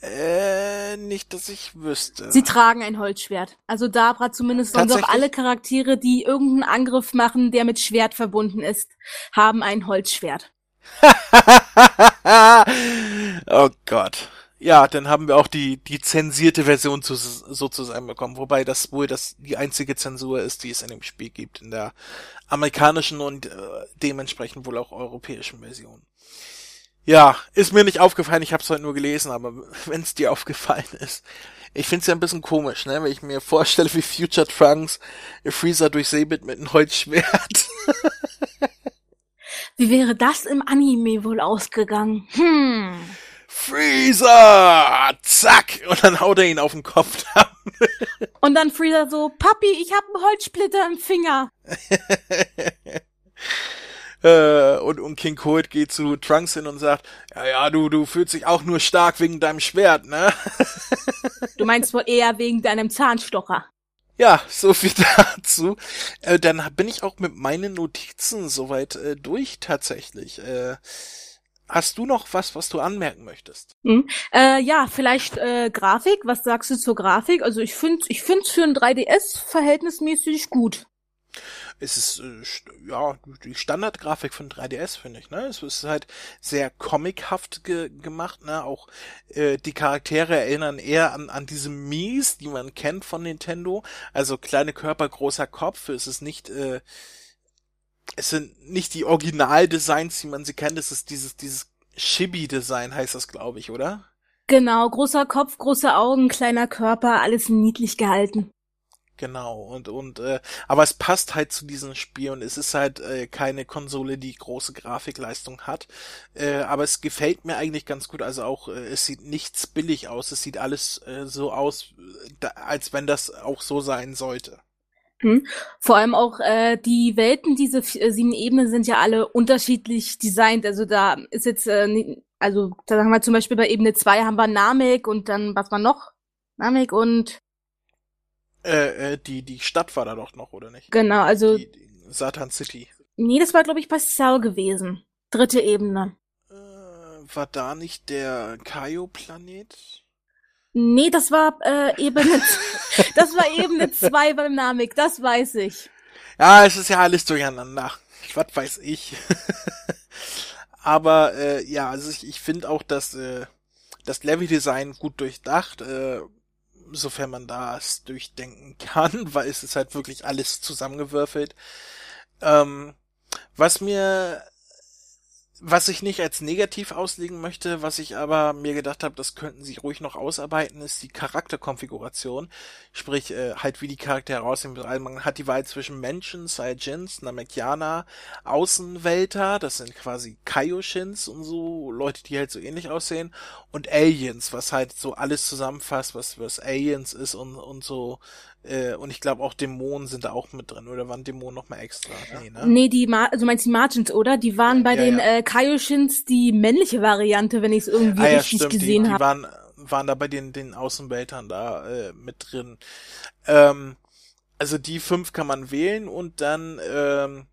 Äh, nicht, dass ich wüsste. Sie tragen ein Holzschwert. Also Dabra zumindest und auch alle Charaktere, die irgendeinen Angriff machen, der mit Schwert verbunden ist, haben ein Holzschwert. oh Gott. Ja, dann haben wir auch die, die zensierte Version zu, sozusagen bekommen, wobei das wohl das die einzige Zensur ist, die es in dem Spiel gibt, in der amerikanischen und äh, dementsprechend wohl auch europäischen Version. Ja, ist mir nicht aufgefallen, ich habe es heute nur gelesen, aber wenn es dir aufgefallen ist. Ich find's ja ein bisschen komisch, ne, wenn ich mir vorstelle, wie Future Trunks Freezer durchsäbelt mit einem Holzschwert. wie wäre das im Anime wohl ausgegangen? Hm. Freezer! Zack! Und dann haut er ihn auf den Kopf. und dann Freezer so, Papi, ich hab einen Holzsplitter im Finger. äh, und, und King Cold geht zu Trunks hin und sagt, ja, ja, du, du fühlst dich auch nur stark wegen deinem Schwert, ne? du meinst wohl eher wegen deinem Zahnstocher. Ja, so viel dazu. Äh, dann bin ich auch mit meinen Notizen soweit äh, durch tatsächlich. Äh, Hast du noch was, was du anmerken möchtest? Mhm. Äh, ja, vielleicht äh, Grafik. Was sagst du zur Grafik? Also ich finde, ich finde es für ein 3DS verhältnismäßig gut. Es ist äh, ja die Standardgrafik von 3DS finde ich. Ne, es ist halt sehr comichaft ge gemacht. Ne, auch äh, die Charaktere erinnern eher an an diese Mies, die man kennt von Nintendo. Also kleine Körper, großer Kopf. Es ist nicht äh, es sind nicht die Originaldesigns, die man sie kennt, es ist dieses, dieses Chibi-Design heißt das, glaube ich, oder? Genau, großer Kopf, große Augen, kleiner Körper, alles niedlich gehalten. Genau, und, und, äh, aber es passt halt zu diesem Spiel und es ist halt äh, keine Konsole, die große Grafikleistung hat. Äh, aber es gefällt mir eigentlich ganz gut. Also auch, äh, es sieht nichts billig aus. Es sieht alles äh, so aus, da, als wenn das auch so sein sollte. Mhm. Vor allem auch äh, die Welten, diese äh, sieben Ebenen sind ja alle unterschiedlich designt. Also da ist jetzt, äh, also da sagen wir zum Beispiel bei Ebene 2 haben wir Namek und dann, was war noch? Namek und äh, äh, die, die Stadt war da doch noch, oder nicht? Genau, also. Die, die Satan City. Nee, das war, glaube ich, bei Cell gewesen. Dritte Ebene. Äh, war da nicht der Kaio-Planet? Nee, das war äh, Ebene, das war Ebene 2 beim Namek, das weiß ich. Ja, es ist ja alles durcheinander. Was weiß ich. Aber äh, ja, also ich, ich finde auch, dass äh, das Level-Design gut durchdacht, äh, sofern man das durchdenken kann, weil es ist halt wirklich alles zusammengewürfelt. Ähm, was mir was ich nicht als negativ auslegen möchte, was ich aber mir gedacht habe, das könnten sie ruhig noch ausarbeiten, ist die Charakterkonfiguration. Sprich, äh, halt wie die Charaktere aussehen. Man hat die Wahl zwischen Menschen, Saiyajins, Namekiana, Außenwelter, das sind quasi Kaioshins und so, Leute, die halt so ähnlich aussehen, und Aliens, was halt so alles zusammenfasst, was, was Aliens ist und, und so äh, und ich glaube auch Dämonen sind da auch mit drin. Oder waren Dämonen noch mal extra? Nee, ne? Nee, die Ma also meinst die Margins, oder? Die waren bei ja, den ja. Äh, Kaioshins die männliche Variante, wenn ich es irgendwie ah, ja, richtig stimmt. gesehen habe. Die waren, waren da bei den, den Außenweltern da äh, mit drin. Ähm, also die fünf kann man wählen und dann ähm,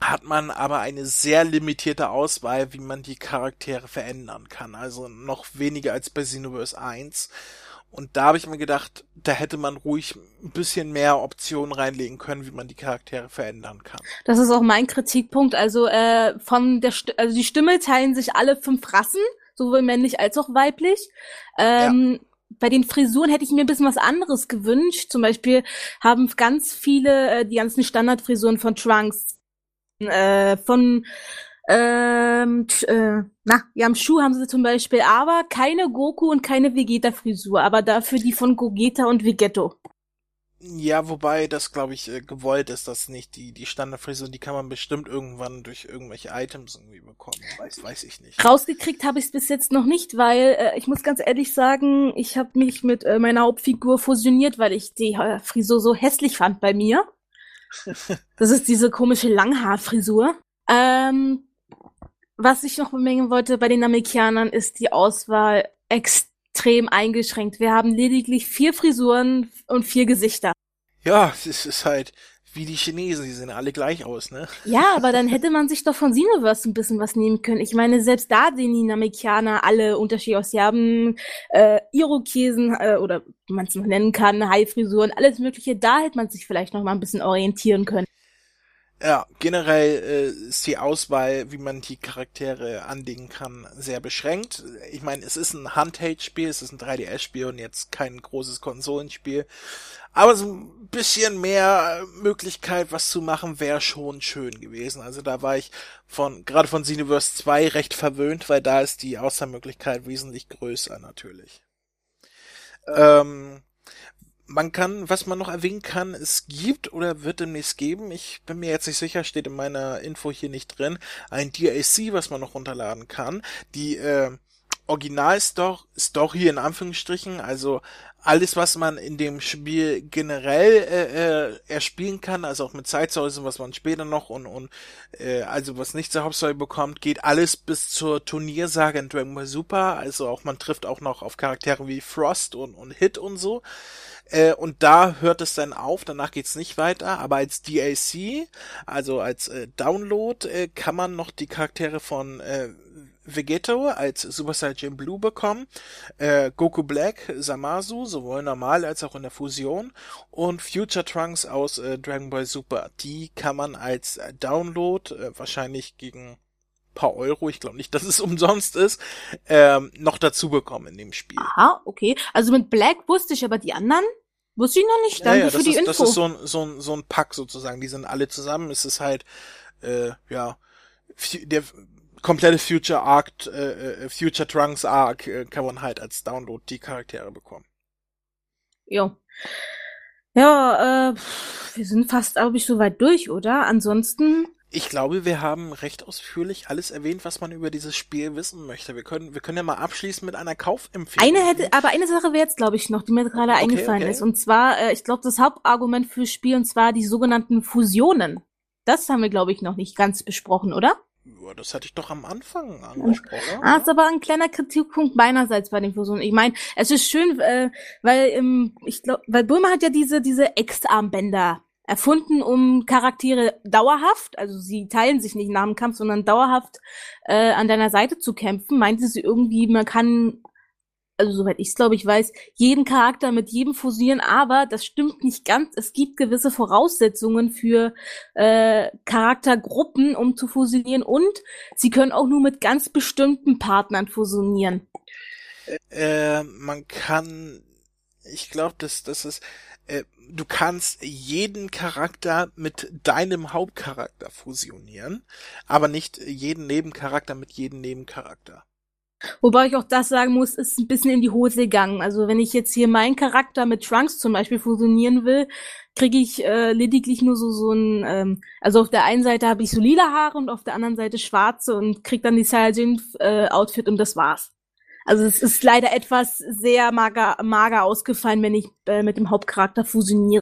hat man aber eine sehr limitierte Auswahl, wie man die Charaktere verändern kann. Also noch weniger als bei Xenoverse 1. Und da habe ich mir gedacht, da hätte man ruhig ein bisschen mehr Optionen reinlegen können, wie man die Charaktere verändern kann. Das ist auch mein Kritikpunkt. Also äh, von der, St also die Stimme teilen sich alle fünf Rassen, sowohl männlich als auch weiblich. Ähm, ja. Bei den Frisuren hätte ich mir ein bisschen was anderes gewünscht. Zum Beispiel haben ganz viele äh, die ganzen Standardfrisuren von Trunks, äh, von ähm, äh, na, ja, am Schuh haben sie zum Beispiel aber keine Goku und keine Vegeta-Frisur, aber dafür die von Gogeta und Vegetto. Ja, wobei das, glaube ich, äh, gewollt ist, dass nicht die, die Standardfrisur, die kann man bestimmt irgendwann durch irgendwelche Items irgendwie bekommen. Weiß, weiß ich nicht. Rausgekriegt habe ich es bis jetzt noch nicht, weil äh, ich muss ganz ehrlich sagen, ich habe mich mit äh, meiner Hauptfigur fusioniert, weil ich die äh, Frisur so hässlich fand bei mir. das ist diese komische Langhaarfrisur. Ähm, was ich noch bemängeln wollte bei den Amerikanern ist die Auswahl extrem eingeschränkt. Wir haben lediglich vier Frisuren und vier Gesichter. Ja, es ist halt wie die Chinesen, die sehen alle gleich aus, ne? Ja, aber dann hätte man sich doch von Xenoverse ein bisschen was nehmen können. Ich meine, selbst da sehen die Namekianer alle unterschiedlich aus. Sie haben äh, Irokesen äh, oder wie man es noch nennen kann, Haifrisuren, alles mögliche. Da hätte man sich vielleicht noch mal ein bisschen orientieren können. Ja, generell äh, ist die Auswahl, wie man die Charaktere anlegen kann, sehr beschränkt. Ich meine, es ist ein Handheld-Spiel, es ist ein 3DS-Spiel und jetzt kein großes Konsolenspiel. Aber so ein bisschen mehr Möglichkeit, was zu machen, wäre schon schön gewesen. Also da war ich von, gerade von Xenoverse 2 recht verwöhnt, weil da ist die Auswahlmöglichkeit wesentlich größer natürlich. Ähm, man kann, was man noch erwähnen kann, es gibt oder wird demnächst geben, ich bin mir jetzt nicht sicher, steht in meiner Info hier nicht drin, ein DLC, was man noch runterladen kann. Die äh, Original-Story in Anführungsstrichen, also alles, was man in dem Spiel generell äh, äh, erspielen kann, also auch mit Zeitsäusen, was man später noch und, und äh, also was nicht zur Hauptstory bekommt, geht alles bis zur Turniersage in Dragon Ball Super, also auch man trifft auch noch auf Charaktere wie Frost und, und Hit und so. Äh, und da hört es dann auf, danach geht's nicht weiter, aber als DAC, also als äh, Download, äh, kann man noch die Charaktere von äh, Vegeto als Super Saiyan Blue bekommen, äh, Goku Black, Samasu, sowohl normal als auch in der Fusion. Und Future Trunks aus äh, Dragon Ball Super. Die kann man als äh, Download äh, wahrscheinlich gegen paar Euro, ich glaube nicht, dass es umsonst ist, ähm, noch dazu bekommen in dem Spiel. Aha, okay. Also mit Black wusste ich aber die anderen wusste ich noch nicht. Danke ja, ja, für die ist, Info. Das ist so ein, so, ein, so ein Pack sozusagen. Die sind alle zusammen. Es ist halt, äh, ja, der komplette Future Arc, äh, äh, Future Trunks Arc äh, kann man halt als Download die Charaktere bekommen. Jo. Ja, äh, wir sind fast, glaube ich, soweit durch, oder? Ansonsten ich glaube, wir haben recht ausführlich alles erwähnt, was man über dieses Spiel wissen möchte. Wir können, wir können ja mal abschließen mit einer Kaufempfehlung. Eine hätte, aber eine Sache wäre jetzt, glaube ich, noch, die mir gerade okay, eingefallen okay. ist. Und zwar, äh, ich glaube, das Hauptargument fürs Spiel, und zwar die sogenannten Fusionen. Das haben wir, glaube ich, noch nicht ganz besprochen, oder? Ja, das hatte ich doch am Anfang angesprochen. Ah, ist aber ein kleiner Kritikpunkt meinerseits bei den Fusionen. Ich meine, es ist schön, äh, weil ähm, ich glaube, weil Bulma hat ja diese diese Ex-Armbänder erfunden, um Charaktere dauerhaft, also sie teilen sich nicht nach dem Kampf, sondern dauerhaft äh, an deiner Seite zu kämpfen. Meinte sie irgendwie, man kann, also soweit ich es glaube ich weiß, jeden Charakter mit jedem fusieren, aber das stimmt nicht ganz. Es gibt gewisse Voraussetzungen für äh, Charaktergruppen, um zu fusionieren und sie können auch nur mit ganz bestimmten Partnern fusionieren. Äh, man kann, ich glaube, das, das ist äh, du kannst jeden Charakter mit deinem Hauptcharakter fusionieren, aber nicht jeden Nebencharakter mit jedem Nebencharakter. Wobei ich auch das sagen muss, ist ein bisschen in die Hose gegangen. Also wenn ich jetzt hier meinen Charakter mit Trunks zum Beispiel fusionieren will, kriege ich äh, lediglich nur so so ein, ähm, also auf der einen Seite habe ich so lila Haare und auf der anderen Seite schwarze und krieg dann die Saiyajin äh, und das war's. Also es ist leider etwas sehr mager, mager ausgefallen, wenn ich äh, mit dem Hauptcharakter fusioniere.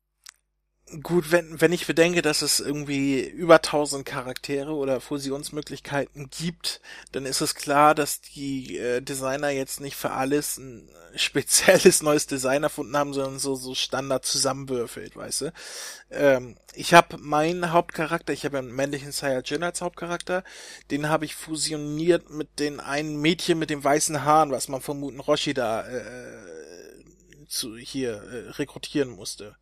Gut, wenn, wenn ich bedenke, dass es irgendwie über tausend Charaktere oder Fusionsmöglichkeiten gibt, dann ist es klar, dass die äh, Designer jetzt nicht für alles ein spezielles neues Design erfunden haben, sondern so, so Standard zusammenwürfelt, weißt du. Ähm, ich habe meinen Hauptcharakter, ich habe einen männlichen Saiyajin als Hauptcharakter, den habe ich fusioniert mit den einen Mädchen mit den weißen Haaren, was man vermuten Roshi da äh, zu, hier äh, rekrutieren musste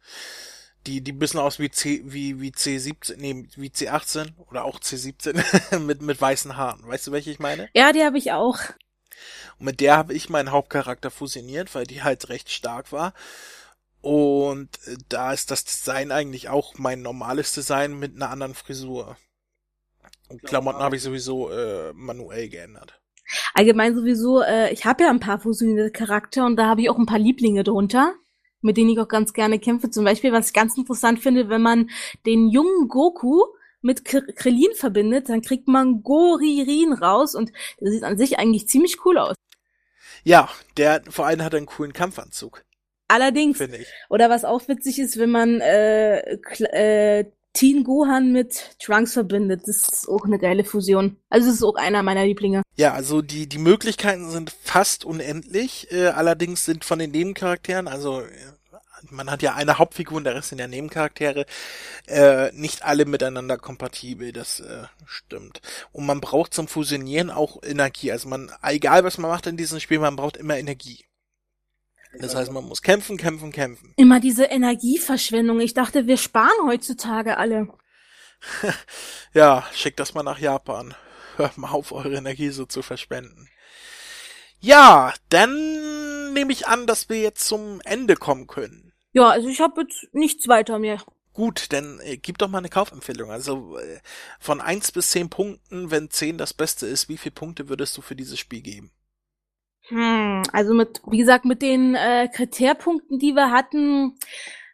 die, die bisschen aus wie C, wie, wie C17, nee, wie C18 oder auch C17 mit, mit weißen Haaren. Weißt du, welche ich meine? Ja, die habe ich auch. Und mit der habe ich meinen Hauptcharakter fusioniert, weil die halt recht stark war. Und äh, da ist das Design eigentlich auch mein normales Design mit einer anderen Frisur. Und Klamotten habe ich sowieso äh, manuell geändert. Allgemein sowieso, äh, ich habe ja ein paar fusionierte Charakter und da habe ich auch ein paar Lieblinge drunter mit denen ich auch ganz gerne kämpfe. Zum Beispiel, was ich ganz interessant finde, wenn man den jungen Goku mit Krillin verbindet, dann kriegt man Goririn raus und der sieht an sich eigentlich ziemlich cool aus. Ja, der vor allem hat einen coolen Kampfanzug. Allerdings. ich. Oder was auch witzig ist, wenn man äh, äh, Teen Gohan mit Trunks verbindet. Das ist auch eine geile Fusion. Also es ist auch einer meiner Lieblinge. Ja, also die, die Möglichkeiten sind fast unendlich. Äh, allerdings sind von den Nebencharakteren, also man hat ja eine Hauptfigur und der Rest sind ja Nebencharaktere, äh, nicht alle miteinander kompatibel, das äh, stimmt. Und man braucht zum Fusionieren auch Energie. Also man, egal was man macht in diesem Spiel, man braucht immer Energie. Das heißt, man muss kämpfen, kämpfen, kämpfen. Immer diese Energieverschwendung. Ich dachte, wir sparen heutzutage alle. ja, schickt das mal nach Japan. Hört mal auf, eure Energie so zu verschwenden. Ja, dann nehme ich an, dass wir jetzt zum Ende kommen können. Ja, also ich habe jetzt nichts weiter mehr. Gut, dann äh, gib doch mal eine Kaufempfehlung. Also äh, von eins bis zehn Punkten, wenn zehn das Beste ist, wie viele Punkte würdest du für dieses Spiel geben? Hm, also mit, wie gesagt, mit den äh, Kriteripunkten, die wir hatten,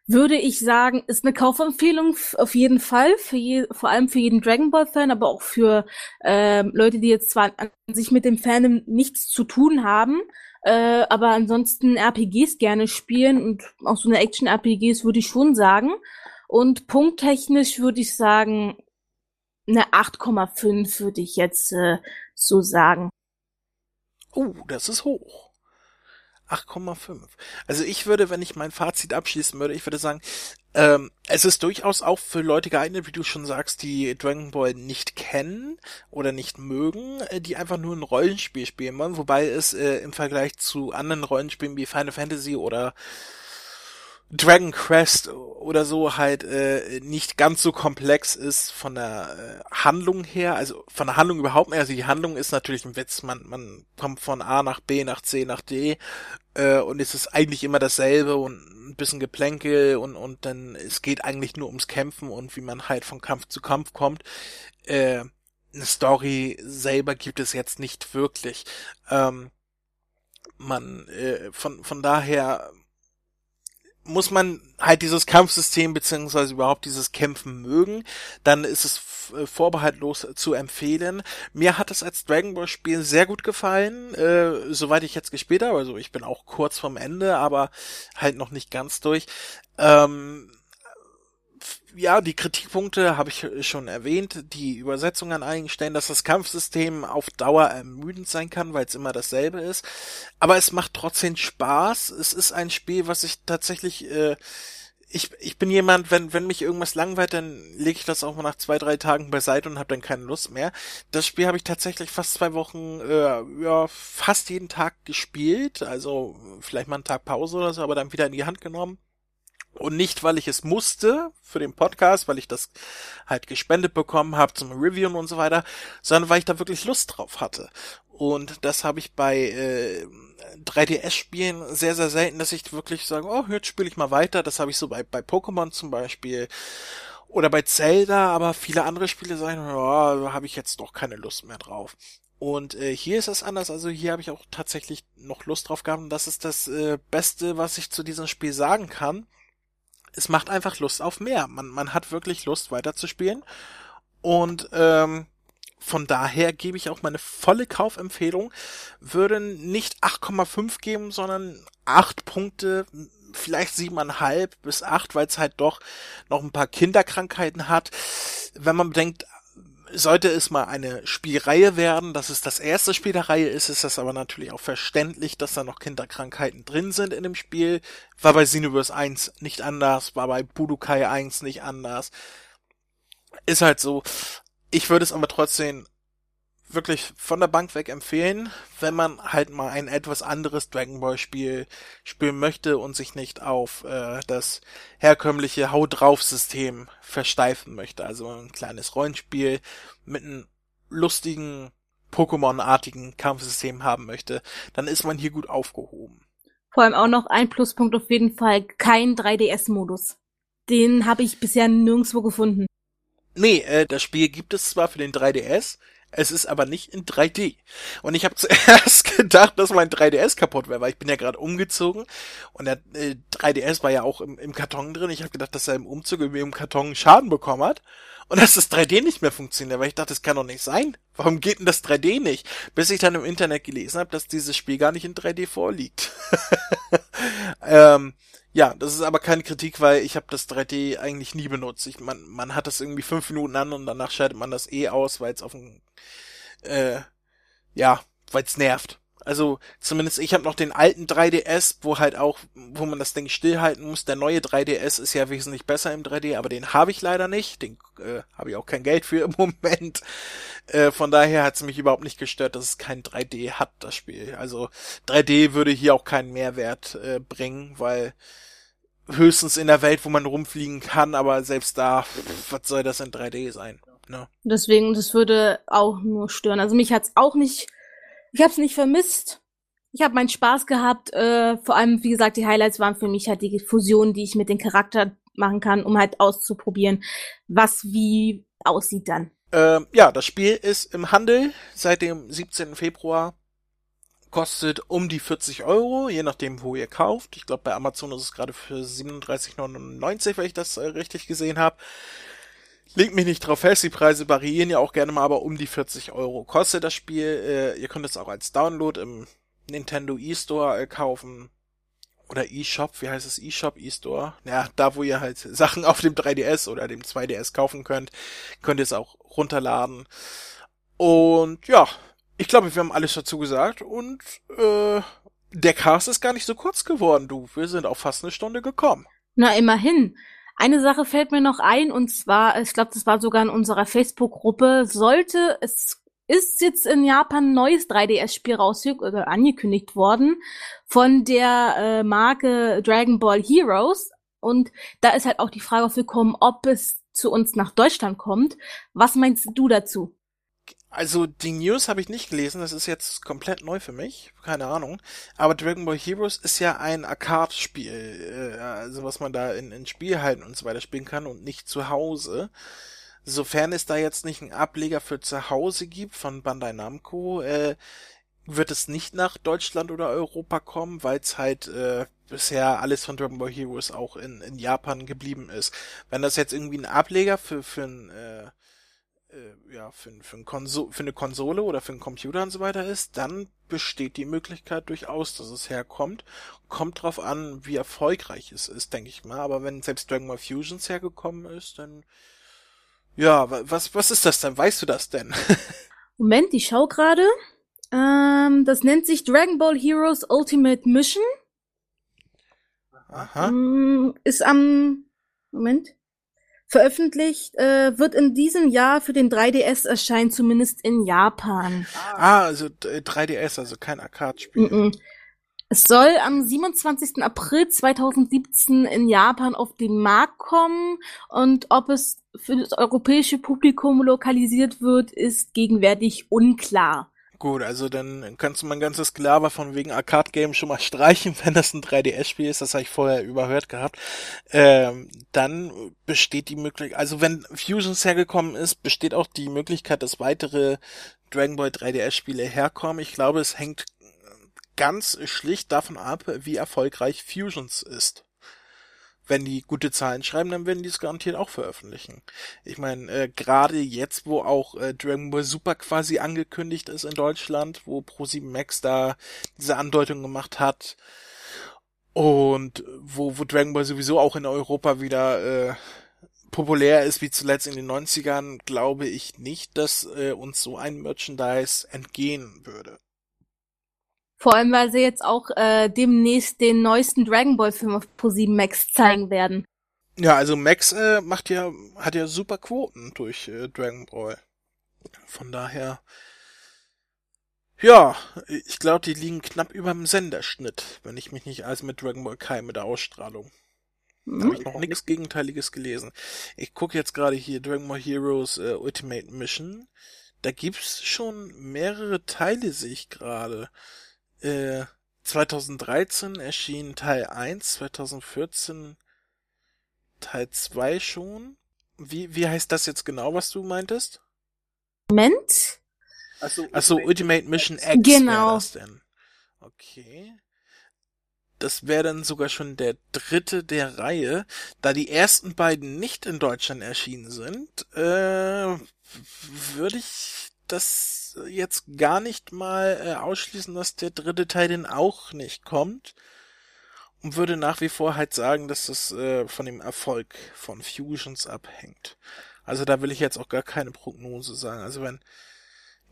würde ich sagen, ist eine Kaufempfehlung auf jeden Fall, für je, vor allem für jeden Dragon Ball Fan, aber auch für äh, Leute, die jetzt zwar an sich mit dem Fandom nichts zu tun haben, äh, aber ansonsten RPGs gerne spielen und auch so eine Action-RPGs würde ich schon sagen. Und punkttechnisch würde ich sagen, eine 8,5 würde ich jetzt äh, so sagen. Oh, das ist hoch. 8,5. Also ich würde, wenn ich mein Fazit abschließen würde, ich würde sagen, ähm, es ist durchaus auch für Leute geeignet, wie du schon sagst, die Dragon Ball nicht kennen oder nicht mögen, äh, die einfach nur ein Rollenspiel spielen wollen, wobei es äh, im Vergleich zu anderen Rollenspielen wie Final Fantasy oder Dragon Quest oder so halt äh, nicht ganz so komplex ist von der äh, Handlung her, also von der Handlung überhaupt nicht. Also die Handlung ist natürlich ein Witz, man, man kommt von A nach B nach C nach D äh, und es ist eigentlich immer dasselbe und ein bisschen Geplänkel und, und dann es geht eigentlich nur ums Kämpfen und wie man halt von Kampf zu Kampf kommt. Äh, eine Story selber gibt es jetzt nicht wirklich. Ähm, man äh, von von daher muss man halt dieses Kampfsystem beziehungsweise überhaupt dieses Kämpfen mögen, dann ist es äh, vorbehaltlos zu empfehlen. Mir hat es als Dragon Ball Spiel sehr gut gefallen, äh, soweit ich jetzt gespielt habe. Also ich bin auch kurz vorm Ende, aber halt noch nicht ganz durch. Ähm, ja, die Kritikpunkte habe ich schon erwähnt. Die Übersetzung an einigen Stellen, dass das Kampfsystem auf Dauer ermüdend sein kann, weil es immer dasselbe ist. Aber es macht trotzdem Spaß. Es ist ein Spiel, was ich tatsächlich, äh, ich, ich bin jemand, wenn, wenn mich irgendwas langweilt, dann lege ich das auch mal nach zwei, drei Tagen beiseite und habe dann keine Lust mehr. Das Spiel habe ich tatsächlich fast zwei Wochen, äh, ja, fast jeden Tag gespielt. Also vielleicht mal einen Tag Pause oder so, aber dann wieder in die Hand genommen Und nicht, weil ich es musste für den Podcast, weil ich das halt gespendet bekommen habe zum Reviewen und so weiter, sondern weil ich da wirklich Lust drauf hatte. Und das habe ich bei äh, 3DS-Spielen sehr, sehr selten, dass ich wirklich sage, oh, jetzt spiele ich mal weiter. Das habe ich so bei, bei Pokémon zum Beispiel oder bei Zelda, aber viele andere Spiele sagen, oh, da habe ich jetzt doch keine Lust mehr drauf. Und äh, hier ist es anders, also hier habe ich auch tatsächlich noch Lust drauf gehabt und das ist das äh, Beste, was ich zu diesem Spiel sagen kann. Es macht einfach Lust auf mehr. Man, man hat wirklich Lust weiterzuspielen und ähm, von daher gebe ich auch meine volle Kaufempfehlung, würde nicht 8,5 geben, sondern 8 Punkte, vielleicht 7,5 bis 8, weil es halt doch noch ein paar Kinderkrankheiten hat. Wenn man bedenkt, sollte es mal eine Spielreihe werden, dass es das erste Spiel der Reihe ist, ist das aber natürlich auch verständlich, dass da noch Kinderkrankheiten drin sind in dem Spiel. War bei Xenoverse 1 nicht anders, war bei Budokai 1 nicht anders. Ist halt so. Ich würde es aber trotzdem wirklich von der Bank weg empfehlen, wenn man halt mal ein etwas anderes Dragon Ball Spiel spielen möchte und sich nicht auf äh, das herkömmliche Hau drauf System versteifen möchte. Also ein kleines Rollenspiel mit einem lustigen Pokémon-artigen Kampfsystem haben möchte, dann ist man hier gut aufgehoben. Vor allem auch noch ein Pluspunkt auf jeden Fall, kein 3DS-Modus. Den habe ich bisher nirgendwo gefunden. Nee, äh, das Spiel gibt es zwar für den 3DS, es ist aber nicht in 3D. Und ich habe zuerst gedacht, dass mein 3DS kaputt wäre, weil ich bin ja gerade umgezogen und der äh, 3DS war ja auch im, im Karton drin. Ich habe gedacht, dass er im Umzug irgendwie im Karton Schaden bekommen hat und dass das 3D nicht mehr funktioniert, weil ich dachte, das kann doch nicht sein. Warum geht denn das 3D nicht? Bis ich dann im Internet gelesen habe, dass dieses Spiel gar nicht in 3D vorliegt. ähm, ja, das ist aber keine Kritik, weil ich habe das 3D eigentlich nie benutzt. Ich, man, man hat das irgendwie fünf Minuten an und danach schaltet man das eh aus, weil es auf dem, äh, ja, weil es nervt. Also zumindest ich habe noch den alten 3DS, wo halt auch, wo man das Ding stillhalten muss. Der neue 3DS ist ja wesentlich besser im 3D, aber den habe ich leider nicht. Den äh, habe ich auch kein Geld für im Moment. Äh, von daher hat es mich überhaupt nicht gestört, dass es kein 3D hat, das Spiel. Also 3D würde hier auch keinen Mehrwert äh, bringen, weil höchstens in der Welt, wo man rumfliegen kann, aber selbst da, was soll das in 3D sein? Ne? Deswegen, das würde auch nur stören. Also mich hat's auch nicht ich habe es nicht vermisst. Ich habe meinen Spaß gehabt. Äh, vor allem, wie gesagt, die Highlights waren für mich halt die Fusion, die ich mit den Charakter machen kann, um halt auszuprobieren, was wie aussieht dann. Ähm, ja, das Spiel ist im Handel seit dem 17. Februar. Kostet um die 40 Euro, je nachdem, wo ihr kauft. Ich glaube, bei Amazon ist es gerade für 37,99, wenn ich das äh, richtig gesehen habe. Legt mich nicht drauf fest, die Preise variieren ja auch gerne mal, aber um die 40 Euro kostet das Spiel. Äh, ihr könnt es auch als Download im Nintendo eStore äh, kaufen. Oder eShop, wie heißt es? eShop, eStore? Ja, da wo ihr halt Sachen auf dem 3DS oder dem 2DS kaufen könnt, könnt ihr es auch runterladen. Und ja, ich glaube, wir haben alles dazu gesagt und äh, der Cast ist gar nicht so kurz geworden, du. Wir sind auf fast eine Stunde gekommen. Na, immerhin. Eine Sache fällt mir noch ein, und zwar, ich glaube, das war sogar in unserer Facebook-Gruppe, sollte, es ist jetzt in Japan ein neues 3DS-Spiel raus oder angekündigt worden von der äh, Marke Dragon Ball Heroes. Und da ist halt auch die Frage aufgekommen, ob es zu uns nach Deutschland kommt. Was meinst du dazu? Also die News habe ich nicht gelesen, das ist jetzt komplett neu für mich, keine Ahnung. Aber Dragon Ball Heroes ist ja ein Arcade-Spiel, äh, also was man da in, in Spielhalten und so weiter spielen kann und nicht zu Hause. Sofern es da jetzt nicht einen Ableger für zu Hause gibt von Bandai Namco, äh, wird es nicht nach Deutschland oder Europa kommen, weil es halt äh, bisher alles von Dragon Ball Heroes auch in, in Japan geblieben ist. Wenn das jetzt irgendwie ein Ableger für, für ein äh, äh, ja, für, für, Konso für eine Konsole oder für einen Computer und so weiter ist, dann besteht die Möglichkeit durchaus, dass es herkommt. Kommt drauf an, wie erfolgreich es ist, denke ich mal. Aber wenn selbst Dragon Ball Fusions hergekommen ist, dann ja, was, was ist das denn? Weißt du das denn? Moment, ich schau gerade. Ähm, das nennt sich Dragon Ball Heroes Ultimate Mission. Aha. Mm, ist am Moment. Veröffentlicht äh, wird in diesem Jahr für den 3DS erscheinen, zumindest in Japan. Ah, also 3DS, also kein Arcade-Spiel. Mm -mm. Es soll am 27. April 2017 in Japan auf den Markt kommen und ob es für das europäische Publikum lokalisiert wird, ist gegenwärtig unklar. Gut, also dann kannst du mein ganzes Gelaber von wegen Arcade-Game schon mal streichen, wenn das ein 3DS-Spiel ist, das habe ich vorher überhört gehabt. Ähm, dann besteht die Möglichkeit, also wenn Fusions hergekommen ist, besteht auch die Möglichkeit, dass weitere Dragon Ball 3DS-Spiele herkommen. Ich glaube, es hängt ganz schlicht davon ab, wie erfolgreich Fusions ist. Wenn die gute Zahlen schreiben, dann werden die es garantiert auch veröffentlichen. Ich meine, äh, gerade jetzt, wo auch äh, Dragon Ball Super quasi angekündigt ist in Deutschland, wo Pro7 Max da diese Andeutung gemacht hat und wo, wo Dragon Ball sowieso auch in Europa wieder äh, populär ist wie zuletzt in den 90ern, glaube ich nicht, dass äh, uns so ein Merchandise entgehen würde. Vor allem, weil sie jetzt auch äh, demnächst den neuesten Dragon Ball Film auf Pro7 Max zeigen werden. Ja, also Max äh, macht ja, hat ja super Quoten durch äh, Dragon Ball. Von daher, ja, ich glaube, die liegen knapp über dem Senderschnitt, wenn ich mich nicht als mit Dragon Ball Kai mit der Ausstrahlung. Da habe ich noch nichts Gegenteiliges gelesen. Ich gucke jetzt gerade hier Dragon Ball Heroes äh, Ultimate Mission. Da gibt's schon mehrere Teile, sehe ich gerade. 2013 äh, erschien Teil 1, 2014 Teil 2 schon. Wie, wie heißt das jetzt genau, was du meintest? Moment. Achso, Achso Ultimate Mission X genau. das denn. Okay. Das wäre dann sogar schon der dritte der Reihe. Da die ersten beiden nicht in Deutschland erschienen sind, äh, würde ich das jetzt gar nicht mal äh, ausschließen, dass der dritte Teil denn auch nicht kommt. Und würde nach wie vor halt sagen, dass das äh, von dem Erfolg von Fusions abhängt. Also da will ich jetzt auch gar keine Prognose sagen. Also wenn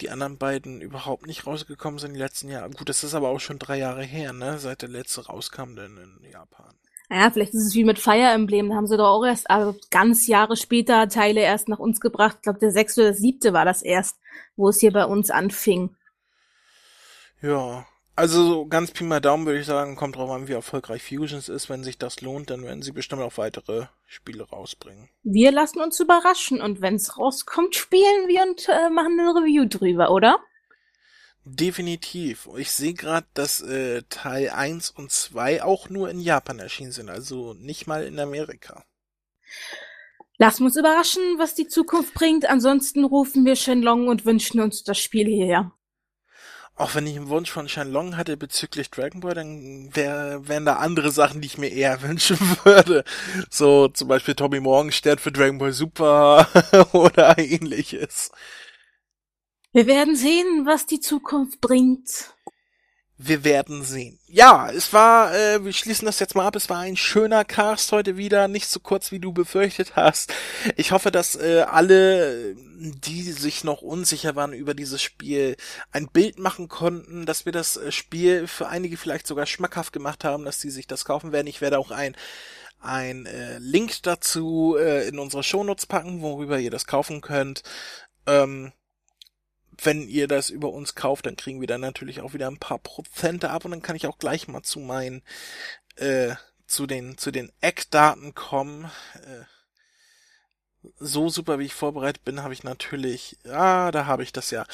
die anderen beiden überhaupt nicht rausgekommen sind in den letzten Jahren. Gut, das ist aber auch schon drei Jahre her, ne? Seit der letzte rauskam denn in Japan. Naja, vielleicht ist es wie mit Fire Emblem. Da haben sie doch auch erst also ganz Jahre später Teile erst nach uns gebracht. Ich glaube, der sechste oder siebte war das erst, wo es hier bei uns anfing. Ja, also ganz Pi mal Daumen würde ich sagen, kommt drauf an, wie erfolgreich Fusions ist. Wenn sich das lohnt, dann werden sie bestimmt auch weitere Spiele rausbringen. Wir lassen uns überraschen und wenn es rauskommt, spielen wir und äh, machen eine Review drüber, oder? Definitiv. Ich sehe gerade, dass äh, Teil 1 und 2 auch nur in Japan erschienen sind, also nicht mal in Amerika. Lassen wir uns überraschen, was die Zukunft bringt. Ansonsten rufen wir Shenlong und wünschen uns das Spiel hierher. Auch wenn ich einen Wunsch von Shenlong hatte bezüglich Dragon Ball, dann wär, wären da andere Sachen, die ich mir eher wünschen würde. So zum Beispiel Tommy Morgenstern für Dragon Ball Super oder ähnliches. Wir werden sehen, was die Zukunft bringt. Wir werden sehen. Ja, es war, äh, wir schließen das jetzt mal ab. Es war ein schöner Cast heute wieder, nicht so kurz wie du befürchtet hast. Ich hoffe, dass äh, alle, die sich noch unsicher waren über dieses Spiel, ein Bild machen konnten, dass wir das äh, Spiel für einige vielleicht sogar schmackhaft gemacht haben, dass sie sich das kaufen werden. Ich werde auch ein ein äh, Link dazu äh, in unsere Shownotes packen, worüber ihr das kaufen könnt. Ähm, wenn ihr das über uns kauft, dann kriegen wir dann natürlich auch wieder ein paar Prozente ab und dann kann ich auch gleich mal zu meinen, äh, zu den, zu den Eckdaten kommen. Äh, so super wie ich vorbereitet bin, habe ich natürlich, ah, da habe ich das ja.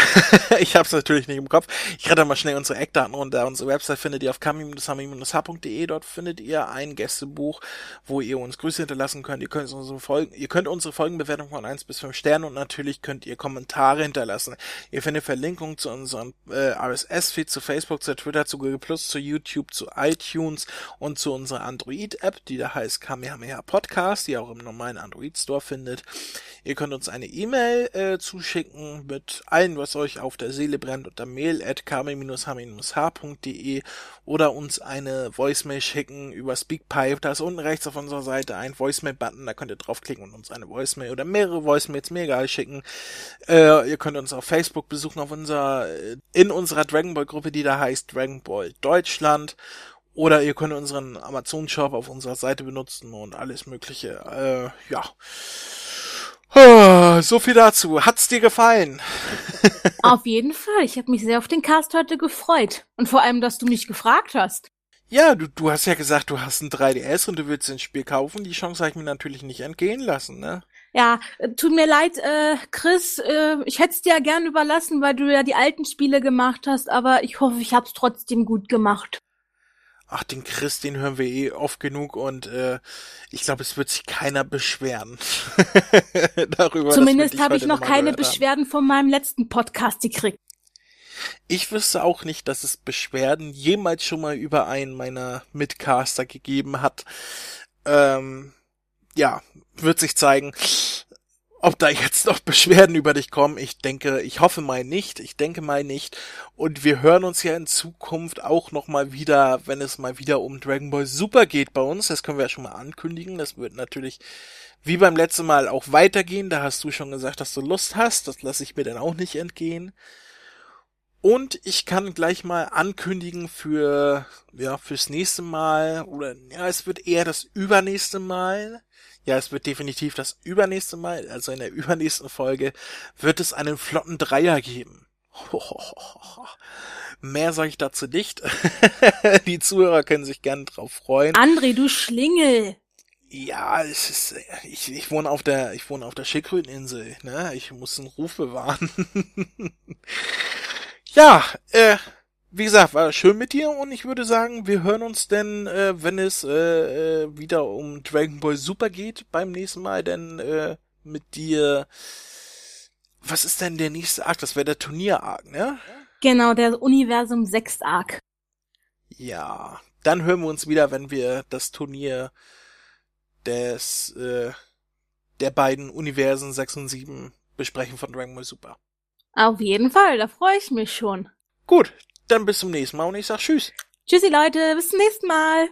ich habe es natürlich nicht im Kopf. Ich rette mal schnell unsere Eckdaten runter. Unsere Website findet ihr auf kami-hami-h.de. Dort findet ihr ein Gästebuch, wo ihr uns Grüße hinterlassen könnt. Ihr könnt unsere Folgen, ihr könnt unsere Folgenbewertung von 1 bis 5 Sternen und natürlich könnt ihr Kommentare hinterlassen. Ihr findet Verlinkungen zu unserem äh, RSS-Feed, zu Facebook, zu Twitter, zu Google Plus, zu YouTube, zu iTunes und zu unserer Android-App, die da heißt Kamehameha Podcast, die auch im normalen Android Store findet. Ihr könnt uns eine E-Mail äh, zuschicken mit allem, was euch auf der Seele brennt unter mail at hde oder uns eine Voicemail schicken über Speakpipe. Da ist unten rechts auf unserer Seite ein Voicemail-Button, da könnt ihr draufklicken und uns eine Voicemail oder mehrere Voicemails, mir egal, schicken. Äh, ihr könnt uns auf Facebook besuchen, auf unserer, in unserer Dragon Ball Gruppe, die da heißt Dragon Ball Deutschland. Oder ihr könnt unseren Amazon-Shop auf unserer Seite benutzen und alles Mögliche. Äh, ja. So viel dazu. Hat's dir gefallen? auf jeden Fall. Ich habe mich sehr auf den Cast heute gefreut. Und vor allem, dass du mich gefragt hast. Ja, du, du hast ja gesagt, du hast ein 3DS und du willst ein Spiel kaufen. Die Chance habe ich mir natürlich nicht entgehen lassen, ne? Ja, äh, tut mir leid, äh, Chris, äh, ich hätte es dir ja gern überlassen, weil du ja die alten Spiele gemacht hast, aber ich hoffe, ich hab's trotzdem gut gemacht. Ach, den Chris, den hören wir eh oft genug und äh, ich glaube, es wird sich keiner beschweren darüber. Zumindest habe ich noch keine Beschwerden von meinem letzten Podcast gekriegt. Ich wüsste auch nicht, dass es Beschwerden jemals schon mal über einen meiner Mitcaster gegeben hat. Ähm, ja, wird sich zeigen, ob da jetzt noch Beschwerden über dich kommen. Ich denke, ich hoffe mal nicht. Ich denke mal nicht. Und wir hören uns ja in Zukunft auch noch mal wieder, wenn es mal wieder um Dragon Ball Super geht bei uns. Das können wir ja schon mal ankündigen. Das wird natürlich wie beim letzten Mal auch weitergehen. Da hast du schon gesagt, dass du Lust hast. Das lasse ich mir dann auch nicht entgehen. Und ich kann gleich mal ankündigen für, ja, fürs nächste Mal, oder, ja, es wird eher das übernächste Mal. Ja, es wird definitiv das übernächste Mal, also in der übernächsten Folge, wird es einen flotten Dreier geben. Mehr sage ich dazu nicht. Die Zuhörer können sich gerne drauf freuen. André, du Schlingel. Ja, es ist, ich, ich wohne auf der, ich wohne auf der Schickröteninsel, ne? Ich muss einen Ruf bewahren. Ja, äh, wie gesagt, war schön mit dir und ich würde sagen, wir hören uns denn, äh, wenn es äh, äh, wieder um Dragon Ball Super geht beim nächsten Mal, denn äh, mit dir. Was ist denn der nächste Arc? Das wäre der Turnier-Arc, ne? Genau, der Universum 6 Arc. Ja, dann hören wir uns wieder, wenn wir das Turnier des äh, der beiden Universen 6 und 7 besprechen von Dragon Ball Super. Auf jeden Fall, da freue ich mich schon. Gut, dann bis zum nächsten Mal und ich sag Tschüss. Tschüssi Leute, bis zum nächsten Mal.